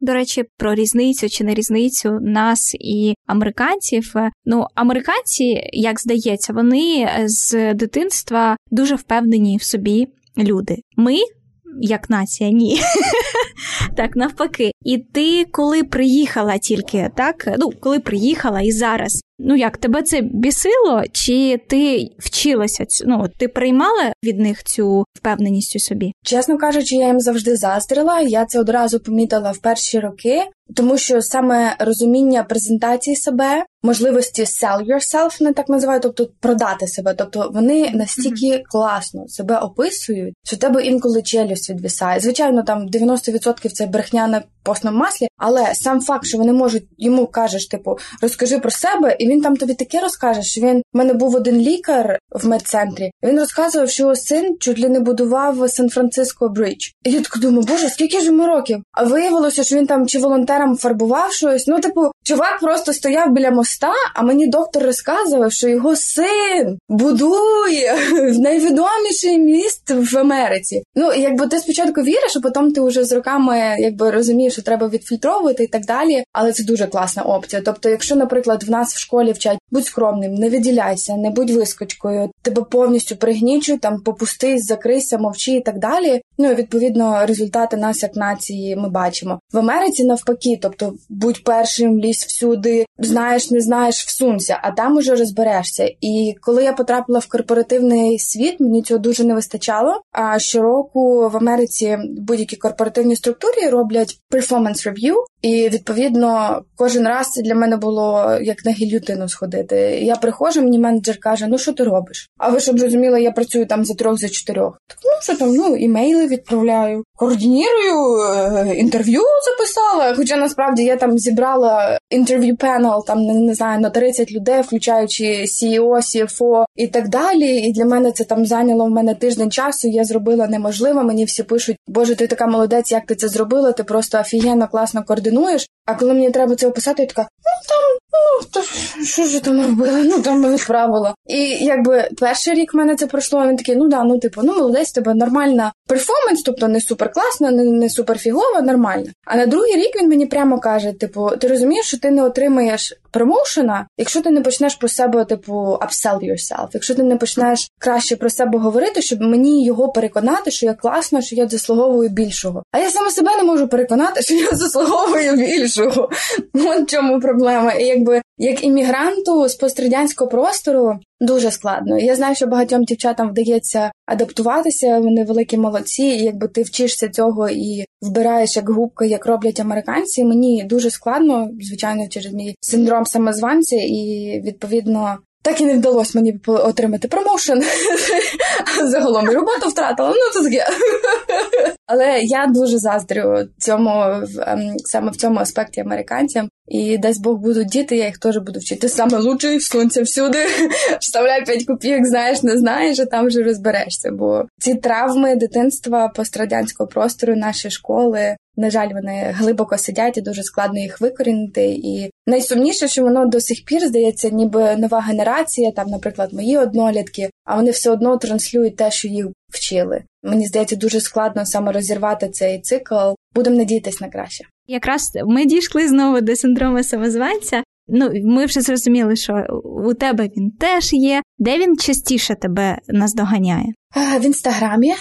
До речі, про різницю чи не різницю нас і американців. Ну, американці, як здається, вони з дитинства дуже впевнені в собі люди. Ми як нація, ні. Так, навпаки. І ти, коли приїхала тільки, так? Ну, коли приїхала і зараз. Ну як тебе це бісило, чи ти вчилася ну, ти приймала від них цю впевненість у собі? Чесно кажучи, я їм завжди заздрила. Я це одразу помітила в перші роки, тому що саме розуміння презентації себе, можливості sell yourself, не так називають, тобто продати себе. Тобто вони настільки mm-hmm. класно себе описують, що тебе інколи челюсть відвисає. Звичайно, там 90% це брехня на постному маслі, але сам факт, що вони можуть йому кажеш, типу, розкажи про себе, і він там тобі таке розкаже, що він в мене був один лікар в медцентрі. Він розказував, що його син чуть ли не будував Сан-Франциско Бридж. І я так думаю, боже, скільки ж йому років? А виявилося, що він там чи волонтером фарбував щось. Ну, типу, чувак просто стояв біля моста, а мені доктор розказував, що його син будує в найвідоміший міст в Америці. Ну, якби ти спочатку віриш, а потім ти вже з роками якби розумієш що треба відфільтровувати і так далі. Але це дуже класна опція. Тобто, якщо, наприклад, в нас в школі вчать будь скромним, не виділяйся, не будь вискочкою, тебе повністю пригнічуй, там попустись, закрийся, мовчи і так далі. Ну і відповідно результати нас як нації ми бачимо в Америці. Навпаки, тобто будь першим, лізь всюди, знаєш, не знаєш, всунься, а там уже розберешся. І коли я потрапила в корпоративний світ, мені цього дуже не вистачало. А щороку в Америці будь-які корпоративні структури роблять performance review, і відповідно кожен раз це для мене було як на гільютину сходити. Я приходжу, мені менеджер каже: Ну що ти робиш? А ви щоб розуміли, я працюю там за трьох, за чотирьох. Так ну що там, ну імейли відправляю, координірую, е, інтерв'ю записала. Хоча насправді я там зібрала інтерв'ю пенел, там не, не знаю на 30 людей, включаючи CEO, CFO і так далі. І для мене це там зайняло в мене тиждень часу. Я зробила неможливо. Мені всі пишуть, Боже, ти така молодець, як ти це зробила? Ти просто офігенно класно координуєш. А коли мені треба це описати, я така, ну там Ну, що ж там робили? Ну там відправила. І якби перший рік в мене це пройшло. Він такий, ну да, ну типу, ну молодець, тебе нормальна перформанс, тобто не супер класна, не, не супер фігова, нормальна. А на другий рік він мені прямо каже: типу, ти розумієш, що ти не отримаєш промоушена, якщо ти не почнеш про себе, типу, upsell yourself, якщо ти не почнеш краще про себе говорити, щоб мені його переконати, що я класна, що я заслуговую більшого. А я саме себе не можу переконати, що я заслуговую більшого. От чому проблема. І якби як іммігранту з пострадянського простору дуже складно. Я знаю, що багатьом дівчатам вдається адаптуватися. Вони великі молодці, і якби ти вчишся цього і вбираєш як губка, як роблять американці. Мені дуже складно, звичайно, через мій синдром самозванця, і відповідно. Так і не вдалося мені отримати промоушен. Загалом роботу втратила. Ну то таке. Але я дуже заздрю цьому ем, саме в цьому аспекті американцям. І дасть Бог будуть діти, я їх теж буду вчити саме лучше, сонця всюди. Вставляй 5 копійок, знаєш, не знаєш, а там вже розберешся. Бо ці травми дитинства пострадянського простору, наші школи, на жаль, вони глибоко сидять і дуже складно їх викорінити. І найсумніше, що воно до сих пір здається, ніби нова генерація, там, наприклад, мої однолітки, а вони все одно транслюють те, що їх вчили. Мені здається, дуже складно саме розірвати цей цикл. Будемо надіятись на краще. Якраз ми дійшли знову до синдрому самозванця. Ну, ми вже зрозуміли, що у тебе він теж є. Де він частіше тебе наздоганяє? В інстаграмі.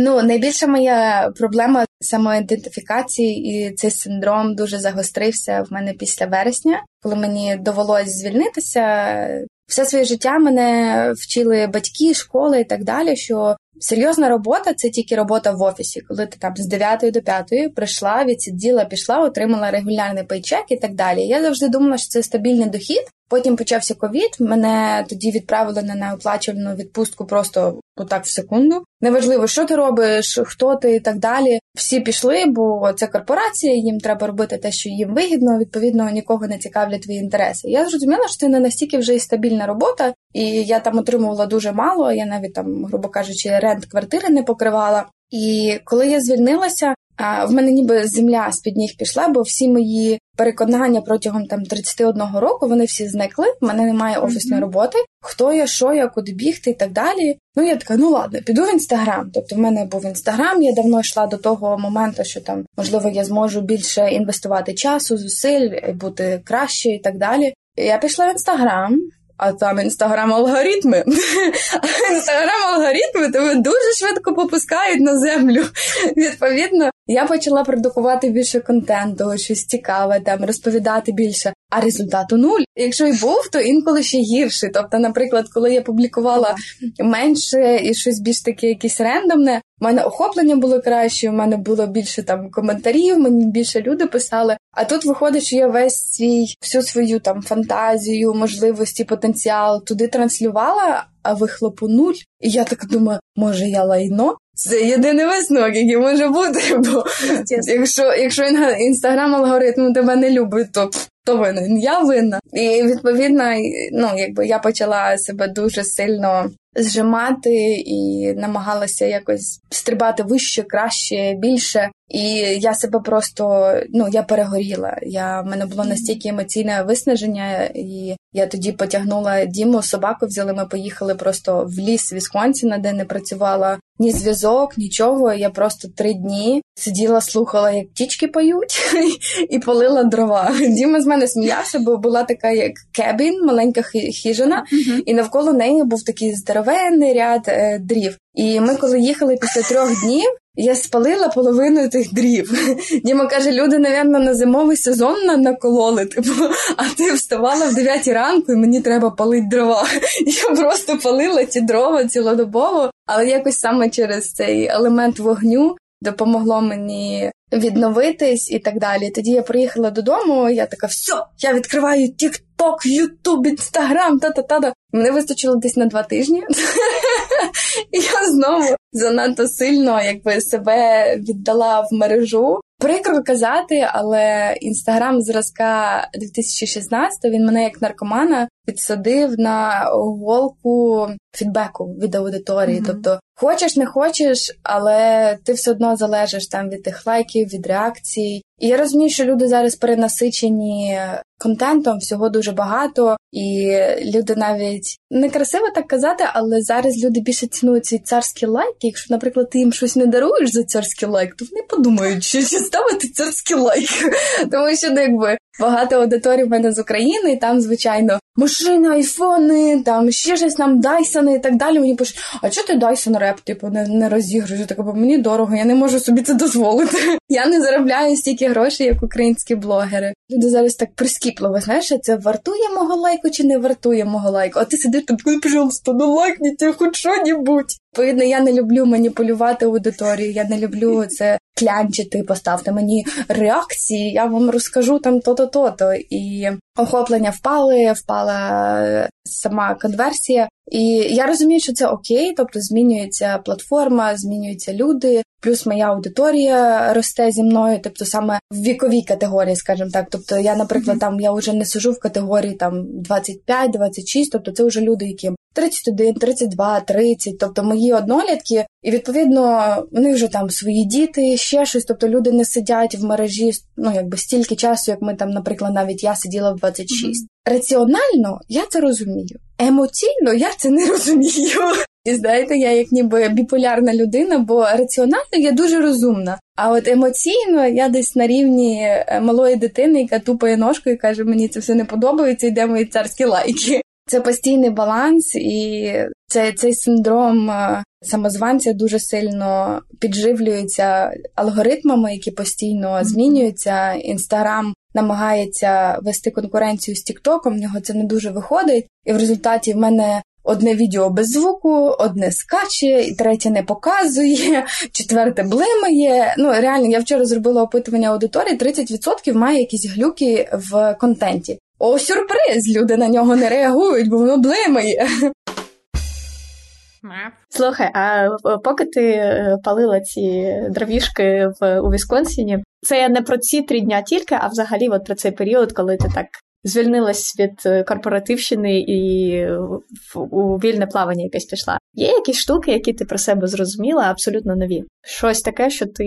Ну, найбільша моя проблема самоідентифікації, і цей синдром дуже загострився в мене після вересня, коли мені довелось звільнитися. Все своє життя мене вчили батьки, школи і так далі. Що серйозна робота це тільки робота в офісі, коли ти там з 9 до 5 прийшла, відсиділа, пішла, отримала регулярний пейчек і так далі. Я завжди думала, що це стабільний дохід. Потім почався ковід. Мене тоді відправили на неоплачувану відпустку просто отак в секунду. Неважливо, що ти робиш, хто ти і так далі. Всі пішли, бо це корпорація, їм треба робити те, що їм вигідно. Відповідно, нікого не цікавлять твої інтереси. Я зрозуміла, що це не настільки вже і стабільна робота, і я там отримувала дуже мало. Я навіть там, грубо кажучи, рент квартири не покривала. І коли я звільнилася, в мене ніби земля з під ніг пішла, бо всі мої переконання протягом там 31 року вони всі зникли. В мене немає офісної роботи. Хто я, що я, куди бігти і так далі. Ну я така, ну ладно, піду в інстаграм. Тобто, в мене був інстаграм. Я давно йшла до того моменту, що там можливо я зможу більше інвестувати часу, зусиль, бути краще і так далі. Я пішла в інстаграм а там інстаграм-алгоритми. Інстаграм-алгоритми тебе дуже швидко попускають на землю. Відповідно, я почала продукувати більше контенту, щось цікаве, там розповідати більше. А результату нуль. Якщо й був, то інколи ще гірший. Тобто, наприклад, коли я публікувала менше і щось більш таке, якесь рендомне, у мене охоплення було краще, у мене було більше там коментарів, мені більше люди писали. А тут виходить, що я весь свій всю свою там фантазію, можливості, потенціал туди транслювала, а вихлопу нуль. І я так думаю, може я лайно? Це єдиний висновок, який може бути. Бо якщо якщо інстаграм алгоритм тебе не любить, то то винен я винна. І відповідно, ну якби я почала себе дуже сильно зжимати і намагалася якось стрибати вище, краще, більше. І я себе просто ну я перегоріла. Я в мене було настільки емоційне виснаження, і я тоді потягнула Діму, собаку взяли. Ми поїхали просто в ліс Вісконсіна, де не працювала ні зв'язок, нічого. Я просто три дні сиділа, слухала, як птічки поють, і полила дрова. Діма з мене сміявся, бо була така як кебін, маленька хижина, і навколо неї був такий здоровенний ряд е, дрів. І ми, коли їхали після трьох днів, я спалила половину тих дрів. Діма каже, люди, напевно, на зимовий сезон накололи, типу, а ти вставала в 9 ранку, і мені треба палити дрова. Я просто палила ті дрова цілодобово, але якось саме через цей елемент вогню допомогло мені відновитись і так далі. Тоді я приїхала додому, я така, все, я відкриваю TikTok, YouTube, Instagram, та-та-та. Мене вистачило десь на два тижні. І я знову занадто сильно якби себе віддала в мережу. Прикро казати, але інстаграм зразка 2016 він мене як наркомана підсадив на голку фідбеку від аудиторії. Mm-hmm. Тобто, хочеш, не хочеш, але ти все одно залежиш там від тих лайків, від реакцій. І я розумію, що люди зараз перенасичені контентом, всього дуже багато, і люди навіть некрасиво так казати, але зараз люди більше цінують цей царський лайк. Якщо, наприклад, ти їм щось не даруєш за царський лайк, то вони подумають, що ставити царський лайк. Тому що ну, якби багато аудиторій в мене з України, і там, звичайно, машини, айфони, там ще щось нам Дайсони і так далі. Мені пишуть, а чого ти Дайсон реп, типу, не, не розігруєш? Так, бо мені дорого, я не можу собі це дозволити. Я не заробляю стільки грошей, як українські блогери. Люди зараз так прискіпливо, знаєш, це вартує мого лайку чи не вартує мого лайку? А ти сидиш там, пожалуйста, ну лайкніть хоч що-небудь. Відповідно, я не люблю маніпулювати аудиторію, я не люблю це клянчити, поставте мені реакції, я вам розкажу там то-то, то-то. І охоплення впали, впала сама конверсія. І я розумію, що це окей, тобто змінюється платформа, змінюються люди, плюс моя аудиторія росте зі мною, тобто саме в віковій категорії, скажімо так. Тобто, я, наприклад, там я вже не сижу в категорії там 25-26, тобто це вже люди, яким 31, 32, 30, тобто мої однолітки, і відповідно вони вже там свої діти, ще щось. Тобто люди не сидять в мережі ну якби стільки часу, як ми там, наприклад, навіть я сиділа в 26. Mm-hmm. Раціонально я це розумію. Емоційно я це не розумію. І знаєте, я як ніби біполярна людина, бо раціонально я дуже розумна. А от емоційно я десь на рівні е, малої дитини, яка тупає ножкою і каже: Мені це все не подобається, йде мої царські лайки. Це постійний баланс, і цей, цей синдром е, самозванця дуже сильно підживлюється алгоритмами, які постійно змінюються. Інстаграм намагається вести конкуренцію з Тіктоком, в нього це не дуже виходить, і в результаті в мене. Одне відео без звуку, одне скаче, і третє не показує, четверте блимає. Ну реально, я вчора зробила опитування аудиторії: 30% має якісь глюки в контенті. О, сюрприз! Люди на нього не реагують, бо воно блимає. Слухай, а поки ти е, палила ці дровішки в у Вісконсіні, це не про ці три дня тільки, а взагалі от про цей період, коли ти так звільнилась від е, корпоративщини і у вільне плавання якесь пішла. Є якісь штуки, які ти про себе зрозуміла, абсолютно нові. Щось таке, що ти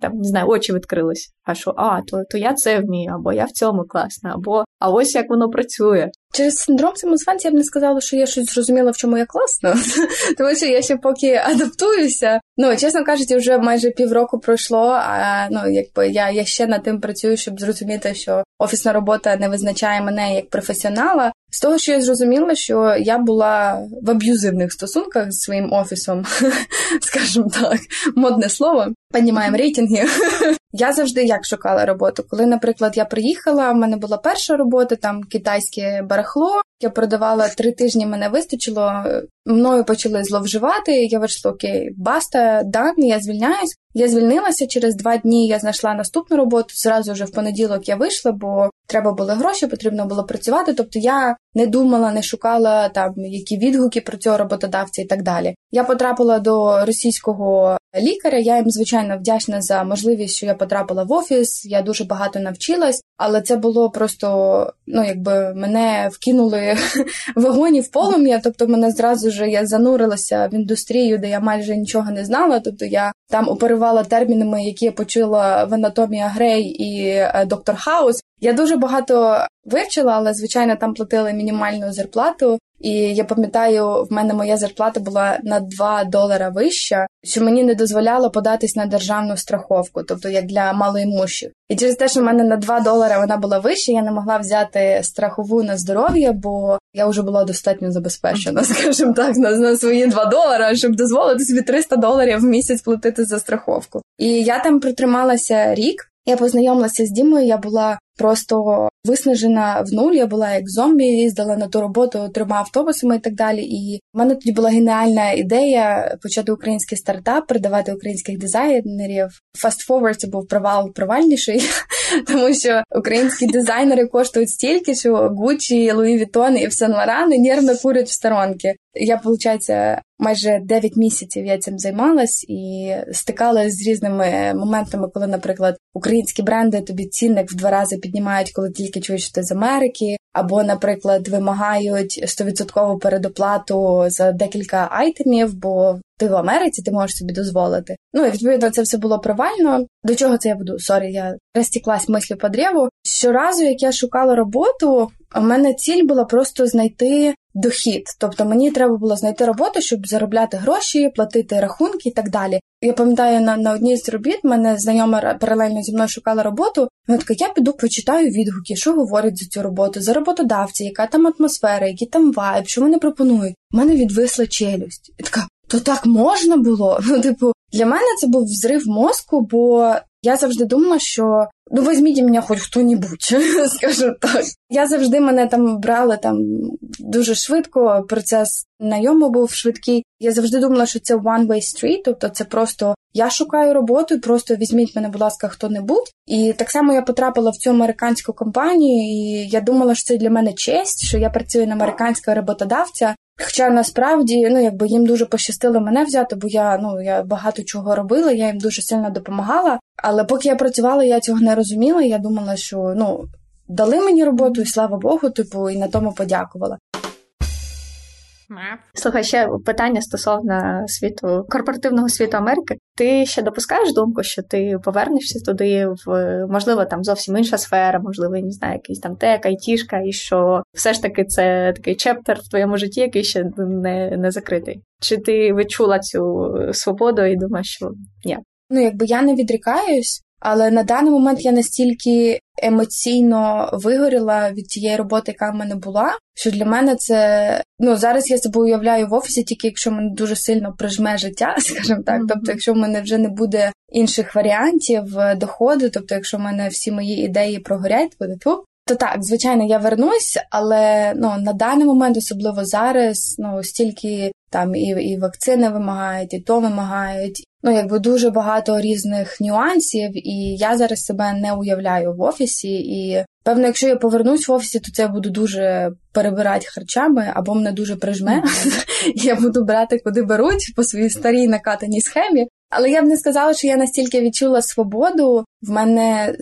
там не знаю, очі відкрились. А що, а, то то я це вмію, або я в цьому класна, або а ось як воно працює. Через синдром самозванця я б не сказала, що я щось зрозуміла, в чому я класна, тому що я ще поки адаптуюся. Ну чесно кажучи, вже майже півроку пройшло. А ну якби я я ще над тим працюю, щоб зрозуміти, що офісна робота не визначає мене як професіонала. З того, що я зрозуміла, що я була в аб'юзивних стосунках з своїм офісом, скажімо так, модне слово. Піднімаємо рейтинги. Я завжди як шукала роботу. Коли, наприклад, я приїхала, в мене була перша робота, там китайське барахло. Я продавала три тижні, мене вистачило. Мною почали зловживати. Я вирішила, окей, баста, дан, я звільняюсь. Я звільнилася через два дні. Я знайшла наступну роботу. Зразу вже в понеділок я вийшла, бо треба були гроші, потрібно було працювати. Тобто я не думала, не шукала там які відгуки про цього роботодавця і так далі. Я потрапила до російського лікаря. Я їм звичайно вдячна за можливість, що я потрапила в офіс. Я дуже багато навчилась, але це було просто ну якби мене вкинули вагоні в полум'я. Тобто, мене зразу ж я занурилася в індустрію, де я майже нічого не знала. Тобто я там оперувала термінами, які я почула в анатомія Грей і е, доктор Хаус. Я дуже багато вивчила, але звичайно там платили мінімальну зарплату. І я пам'ятаю, в мене моя зарплата була на 2 долара вища, що мені не дозволяло податись на державну страховку, тобто як для малоімущих. І через те, що в мене на 2 долари вона була вища, я не могла взяти страхову на здоров'я, бо я вже була достатньо забезпечена, скажімо так, на, на свої 2 долари, щоб дозволити собі 300 доларів в місяць платити за страховку. І я там протрималася рік. Я познайомилася з Дімою, я була просто виснажена в нуль. Я була як зомбі, їздила на ту роботу трьома автобусами і так далі. І в мене тоді була геніальна ідея почати український стартап, придавати українських дизайнерів. Fast forward це був провал провальніший, тому що українські дизайнери коштують стільки, що Gucci, Louis Vuitton і Saint Laurent нервно курять в сторонки. Я, виходить, майже 9 місяців я цим займалась і стикалася з різними моментами, коли, наприклад, українські бренди тобі цінник в два рази підіймають, піднімають, коли тільки чують, що ти з Америки, або, наприклад, вимагають 100% передоплату за декілька айтемів, бо ти в Америці ти можеш собі дозволити. Ну і відповідно це все було провально. До чого це я буду? Sorry, я розтіклась мислю по древу. Щоразу, як я шукала роботу, у мене ціль була просто знайти дохід. Тобто мені треба було знайти роботу, щоб заробляти гроші, платити рахунки і так далі. Я пам'ятаю, на на одній з робіт мене знайома паралельно зі мною шукала роботу. Вона така, я піду почитаю відгуки, що говорять за цю роботу, за роботодавці, яка там атмосфера, які там вайб, що вони пропонують. У мене відвисла челюсть. І така, то так можна було? Ну, типу, для мене це був взрив мозку, бо я завжди думала, що ну візьміть мене хоч хто-нібудь, скажу так. Я завжди мене там брала там дуже швидко. Процес найому був швидкий. Я завжди думала, що це one-way street, тобто це просто я шукаю роботу, просто візьміть мене, будь ласка, хто-небудь. І так само я потрапила в цю американську компанію, і я думала, що це для мене честь, що я працюю на американського роботодавця. Хоча насправді ну якби їм дуже пощастило мене взяти, бо я ну я багато чого робила, я їм дуже сильно допомагала. Але поки я працювала, я цього не розуміла. Я думала, що ну дали мені роботу, і слава Богу, типу, і на тому подякувала. Слухай, ще питання стосовно світу корпоративного світу Америки. Ти ще допускаєш думку, що ти повернешся туди в можливо там зовсім інша сфера, можливо, не знаю, якийсь там тек, айтішка, і що все ж таки це такий чептер в твоєму житті, який ще не, не закритий. Чи ти відчула цю свободу і думаєш, що ні? Ну, якби я не відрікаюсь, але на даний момент я настільки емоційно вигоріла від тієї роботи, яка в мене була, що для мене це ну зараз я себе уявляю в офісі, тільки якщо мене дуже сильно прижме життя, скажімо так. Mm-hmm. Тобто, якщо в мене вже не буде інших варіантів е, доходу, тобто, якщо в мене всі мої ідеї прогорять, буде ту. То так, звичайно, я вернусь, але ну на даний момент, особливо зараз, ну стільки там і і вакцини вимагають, і то вимагають, ну якби дуже багато різних нюансів, і я зараз себе не уявляю в офісі. І певно, якщо я повернусь в офісі, то це я буду дуже перебирати харчами або мене дуже прижме. Я буду брати, куди беруть по своїй старій накатаній схемі. Але я б не сказала, що я настільки відчула свободу. В мене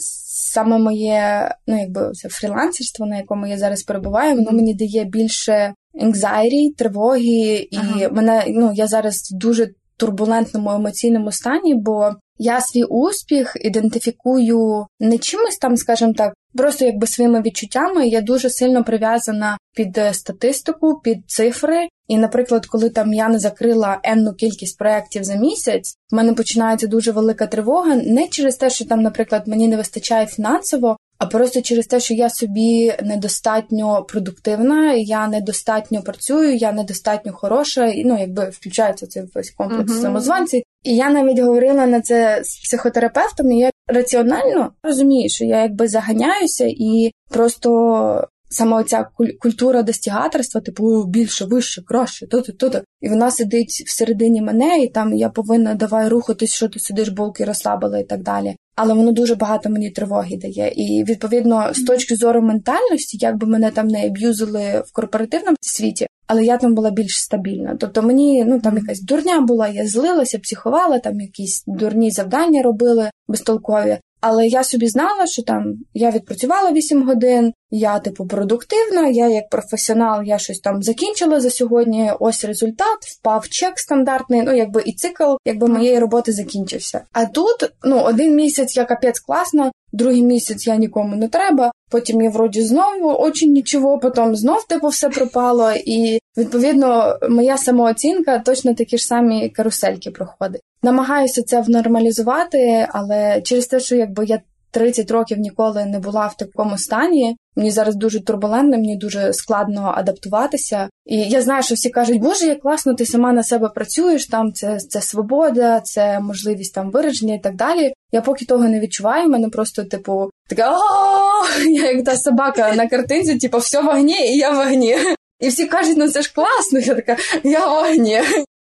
саме моє, ну якби це фрілансерство, на якому я зараз перебуваю, воно мені дає більше anxiety, тривоги, і ага. мене ну я зараз дуже турбулентному емоційному стані, бо я свій успіх ідентифікую не чимось там, скажімо так, просто якби своїми відчуттями. Я дуже сильно прив'язана під е, статистику, під цифри. І, наприклад, коли там я не закрила енну кількість проєктів за місяць, в мене починається дуже велика тривога, не через те, що там, наприклад, мені не вистачає фінансово, а просто через те, що я собі недостатньо продуктивна, я недостатньо працюю, я недостатньо хороша, і ну якби включається цей весь комплекс uh-huh. самозванців. І я навіть говорила на це з психотерапевтом. і Я раціонально розумію, що я якби заганяюся і просто. Саме оця культура достігаторства, типу більше, вище, краще, то-то, то-то. І вона сидить всередині мене, і там я повинна давай рухатись, що ти сидиш, булки розслабила і так далі але воно дуже багато мені тривоги дає. І відповідно, з точки зору ментальності, як би мене там не аб'юзили в корпоративному світі, але я там була більш стабільна. Тобто мені ну там якась дурня була, я злилася, психувала, там якісь дурні завдання робили безтолкові. Але я собі знала, що там я відпрацювала 8 годин, я типу продуктивна, я як професіонал, я щось там закінчила за сьогодні. Ось результат, впав чек стандартний. Ну якби і цикл, якби моєї роботи закінчився. А тут ну один місяць я капець класно, другий місяць я нікому не треба. Потім я вроді знову очень нічого, потім знов типу все пропало. І відповідно моя самооцінка точно такі ж самі карусельки проходить. Намагаюся це внормалізувати, але через те, що якби я 30 років ніколи не була в такому стані. Мені зараз дуже турбулентно, мені дуже складно адаптуватися. І я знаю, що всі кажуть, боже, як класно, ти сама на себе працюєш, там це це свобода, це можливість там вираження і так далі. Я поки того не відчуваю, мене просто, типу, така я як та собака на картинці, типу, все в і я в. І всі кажуть, ну це ж класно. Я така, я в огні.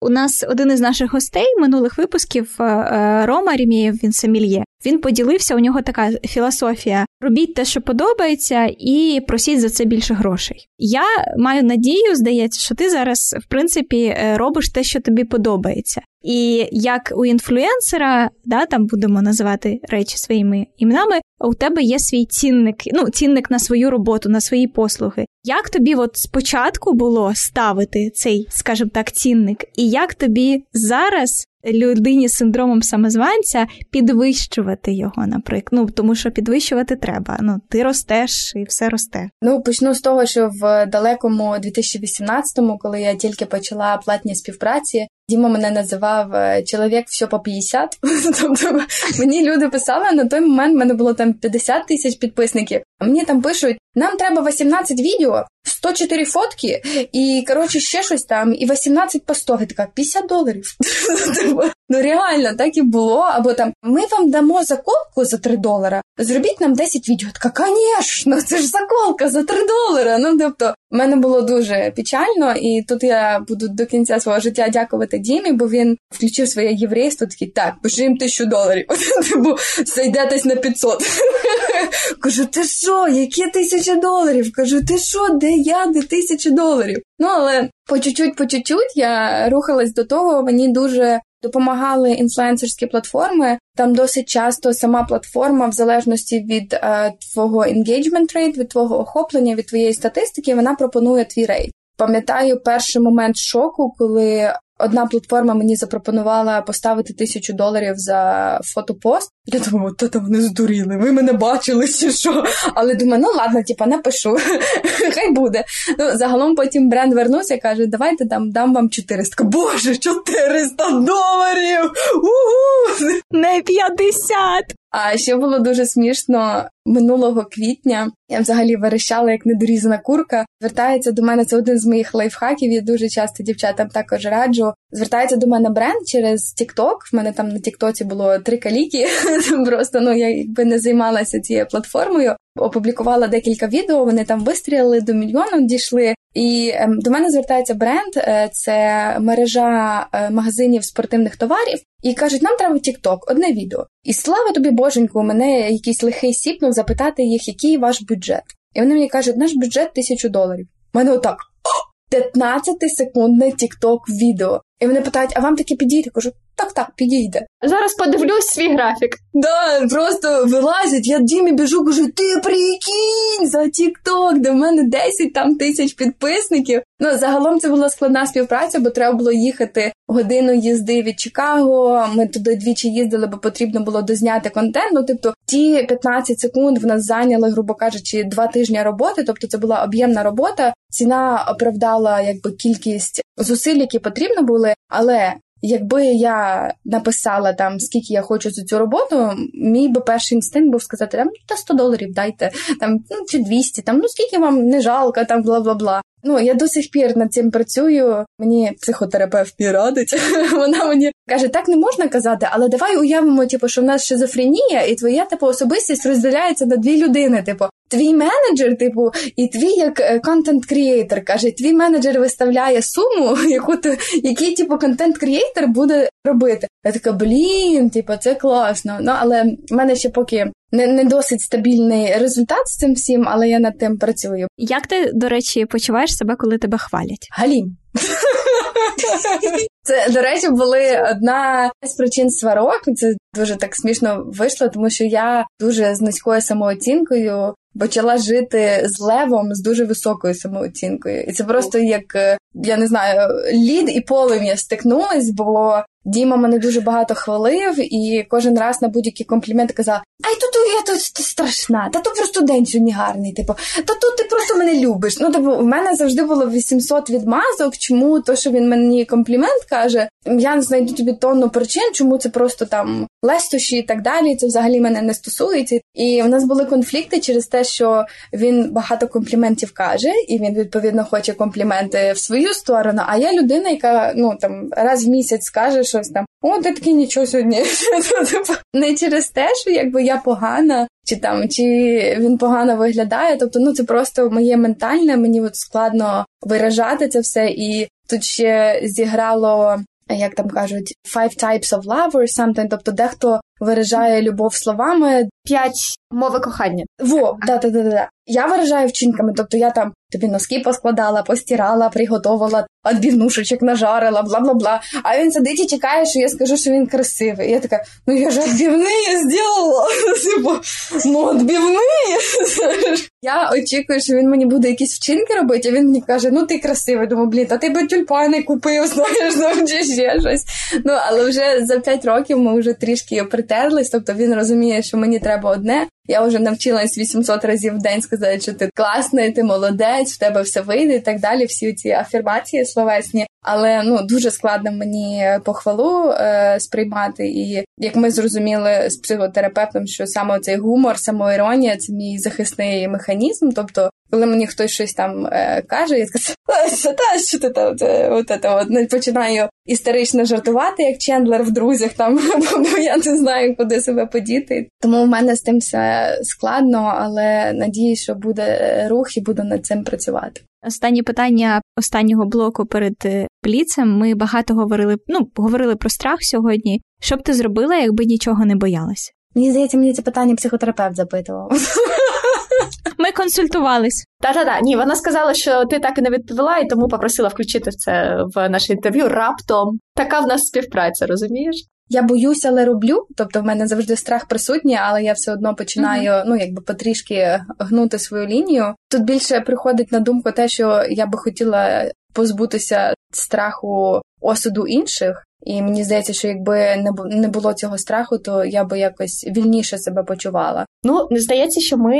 У нас один із наших гостей минулих випусків е, е, Рома Рімєєв, він Семільє. Він поділився, у нього така філософія: робіть те, що подобається, і просіть за це більше грошей. Я маю надію, здається, що ти зараз, в принципі, е, робиш те, що тобі подобається. І як у інфлюенсера, да, там будемо називати речі своїми іменами, у тебе є свій цінник, ну, цінник на свою роботу, на свої послуги. Як тобі от спочатку було ставити цей, скажімо так, цінник, і як тобі зараз людині з синдромом самозванця підвищувати його, наприклад. Ну тому що підвищувати треба. Ну ти ростеш і все росте. Ну почну з того, що в далекому 2018-му, коли я тільки почала платні співпраці, Діма мене називав е, чоловік все по 50. Тобто мені люди писали на той момент, в мене було там 50 тисяч підписників. А мені там пишуть: нам треба 18 відео, 104 фотки, і коротше ще щось там, і 18 постов. Я така 50 доларів. Ну реально так і було. Або там ми вам дамо заколку за 3 долара. Зробіть нам 10 відео. Така, звісно, це ж заколка за 3 долара. Ну тобто, в мене було дуже печально, і тут я буду до кінця свого життя дякувати Дімі, бо він включив своє єврейство. Такий так, пиши їм тисячу доларів. Типу, зайдетесь на 500. Кажу, ти що, які тисячі доларів? Кажу, ти що, де я, де тисячі доларів? Ну але по чуть-чуть, по чуть-чуть я рухалась до того, мені дуже. Допомагали інфлюенсерські платформи. Там досить часто сама платформа, в залежності від е, твого engagement rate, від твого охоплення, від твоєї статистики, вона пропонує твій рейт. Пам'ятаю перший момент шоку, коли Одна платформа мені запропонувала поставити тисячу доларів за фотопост. Я думаю, то там вони здуріли, ви мене бачили чи що. Але думаю, ну ладно, типа напишу, хай буде. Ну, Загалом потім бренд вернувся і каже, давайте дам, дам вам 400. Боже, 400 доларів! У-ху! Не 50! А ще було дуже смішно минулого квітня. Я взагалі верещала як недорізана курка. Звертається до мене це один з моїх лайфхаків. Я дуже часто дівчатам також раджу. Звертається до мене бренд через TikTok. В мене там на Тіктоці було три каліки. Просто ну я якби не займалася цією платформою. Опублікувала декілька відео. Вони там вистрілили до мільйону, дійшли. І ем, до мене звертається бренд, е, це мережа е, магазинів спортивних товарів, і кажуть, нам треба TikTok, одне відео. І слава тобі, боженьку, мене якийсь лихий сіпнув запитати їх, який ваш бюджет. І вони мені кажуть, наш бюджет тисячу доларів. У мене отак 15-секундне TikTok відео. І вони питають, а вам таке підійде? Кажу, так, так, підійде. Зараз подивлюсь свій графік. Да, просто вилазять, я Дімі біжу, кажу, ти прикинь за Тік-Ток, де в мене 10 там тисяч підписників. Ну, загалом це була складна співпраця, бо треба було їхати годину їзди від Чикаго. Ми туди двічі їздили, бо потрібно було дозняти контент. Ну, тобто, ті 15 секунд в нас зайняли, грубо кажучи, два тижні роботи. Тобто, це була об'ємна робота. Ціна оправдала якби кількість зусиль, які потрібно були, але Якби я написала там, скільки я хочу за цю роботу, мій би перший інстинкт був сказати, там, та 100 доларів дайте, там, ну, чи 200, там, ну скільки вам не жалко, там, бла бла бла. Ну, я до сих пір над цим працюю. Мені психотерапевт не радить. Вона мені каже, так не можна казати, але давай уявимо, типу, що в нас шизофренія, і твоя типу особистість розділяється на дві людини. Типу, твій менеджер, типу, і твій як контент-крієйтер. Каже, твій менеджер виставляє суму, яку ти, який типу контент-крієйтер буде робити. Я така, блін, типу, це класно. Ну, але в мене ще поки не не досить стабільний результат з цим всім, але я над тим працюю. Як ти, до речі, почуваєш себе, коли тебе хвалять? Галім. Це, до речі, були одна з причин сварок. Це дуже так смішно вийшло, тому що я дуже з низькою самооцінкою почала жити з левом з дуже високою самооцінкою. І це просто як е, я не знаю, лід і полем'я стикнулись, бо Діма мене дуже багато хвалив, і кожен раз на будь-які компліменти казав: Ай, тут я тут страшна, та то просто день сьогодні гарний. Типу, та тут ти просто мене любиш. Ну, типу, в мене завжди було 800 відмазок. Чому то, що він мені комплімент каже, я знайду тобі тонну причин, чому це просто там лестощі і так далі. Це взагалі мене не стосується. І в нас були конфлікти через те, що він багато компліментів каже, і він відповідно хоче компліменти в свою сторону. А я людина, яка ну там раз в місяць скаже щось там: о, ти такий нічого сьогодні. Не через те, що якби я погана, чи там чи він погано виглядає. Тобто, ну це просто моє ментальне, мені от складно виражати це все. І тут ще зіграло як там кажуть, five types of love or something, тобто дехто виражає любов словами. П'ять мови кохання. Во, да, да, да, да. Я виражаю вчинками, тобто я там тобі носки поскладала, постирала, приготувала, відбівнушечок нажарила, бла бла бла. А він сидить і чекає, що я скажу, що він красивий. Я така, ну я ж відбівні зробила. Типу, ну відбівні. Я очікую, що він мені буде якісь вчинки робити, а він мені каже, ну ти красивий. Думаю, блін, та ти би тюльпани купив, знаєш, ну, чи ще щось. Ну, але вже за п'ять років ми вже трішки притерлись, тобто він розуміє, що мені треба одне. Я вже навчилась 800 разів в день сказати, що ти класний, ти молодець, в тебе все вийде і так далі. Всі ці афірмації словесні, але ну дуже складно мені похвалу е, сприймати. І як ми зрозуміли з психотерапевтом, що саме цей гумор, самоіронія це мій захисний механізм. Тобто, коли мені хтось щось там е, каже, я така, та що ти там от це от починаю історично жартувати, як Чендлер в друзях, там бо я не знаю, куди себе подіти. Тому в мене з тим все складно, але надіюсь, що буде рух і буду над цим працювати. Останнє питання останнього блоку перед е, пліцем. Ми багато говорили. Ну говорили про страх сьогодні. Що б ти зробила, якби нічого не боялася? Мені здається, мені це питання психотерапевт запитував. Ми консультувались. Та-та-та, ні, вона сказала, що ти так і не відповіла, і тому попросила включити це в наше інтерв'ю раптом. Така в нас співпраця, розумієш? Я боюся, але роблю. Тобто в мене завжди страх присутній, але я все одно починаю uh-huh. ну якби потрішки гнути свою лінію. Тут більше приходить на думку те, що я би хотіла позбутися страху осуду інших. І мені здається, що якби не було цього страху, то я би якось вільніше себе почувала. Ну здається, що ми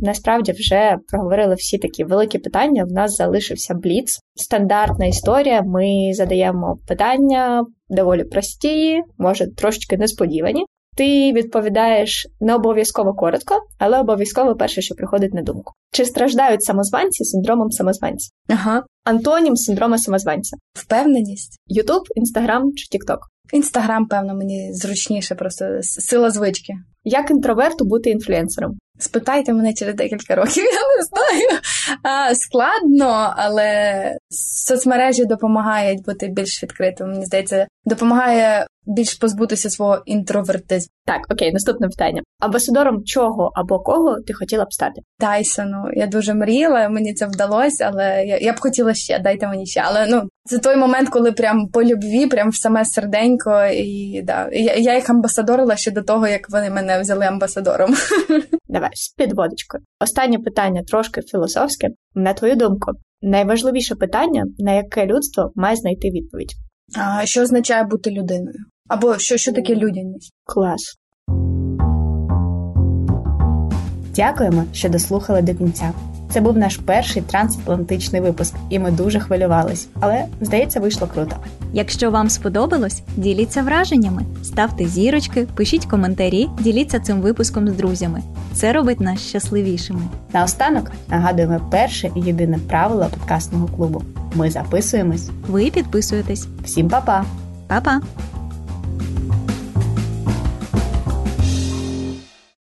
насправді вже проговорили всі такі великі питання. В нас залишився бліц, стандартна історія. Ми задаємо питання доволі прості, може трошечки несподівані. Ти відповідаєш не обов'язково коротко, але обов'язково перше, що приходить на думку. Чи страждають самозванці синдромом самозванця? Ага. Антонім синдрома самозванця. Впевненість. Ютуб, Інстаграм чи Тікток? Інстаграм, певно, мені зручніше, просто сила звички. Як інтроверту бути інфлюенсером? Спитайте мене через декілька років, я не знаю. А, Складно, але соцмережі допомагають бути більш відкритим. Мені здається, допомагає більш позбутися свого інтровертизму. Так, окей, наступне питання. Амбасадором чого або кого ти хотіла б стати? Тайсону. Я дуже мріяла, мені це вдалося, але я я б хотіла ще, дайте мені ще. Але ну це той момент, коли прям по любві, прям в саме серденько, і да я, я їх амбасадорила ще до того, як вони мене взяли амбасадором. Давай з підводочкою. Останнє питання трошки філософське. На твою думку, найважливіше питання, на яке людство має знайти відповідь. А що означає бути людиною? Або що, що таке людяність? Клас. Дякуємо, що дослухали до кінця. Це був наш перший трансатлантичний випуск, і ми дуже хвилювались, але здається, вийшло круто. Якщо вам сподобалось, діліться враженнями, ставте зірочки, пишіть коментарі, діліться цим випуском з друзями. Це робить нас щасливішими. Наостанок нагадуємо перше і єдине правило подкастного клубу: ми записуємось. Ви підписуєтесь. Всім па-па! Па-па!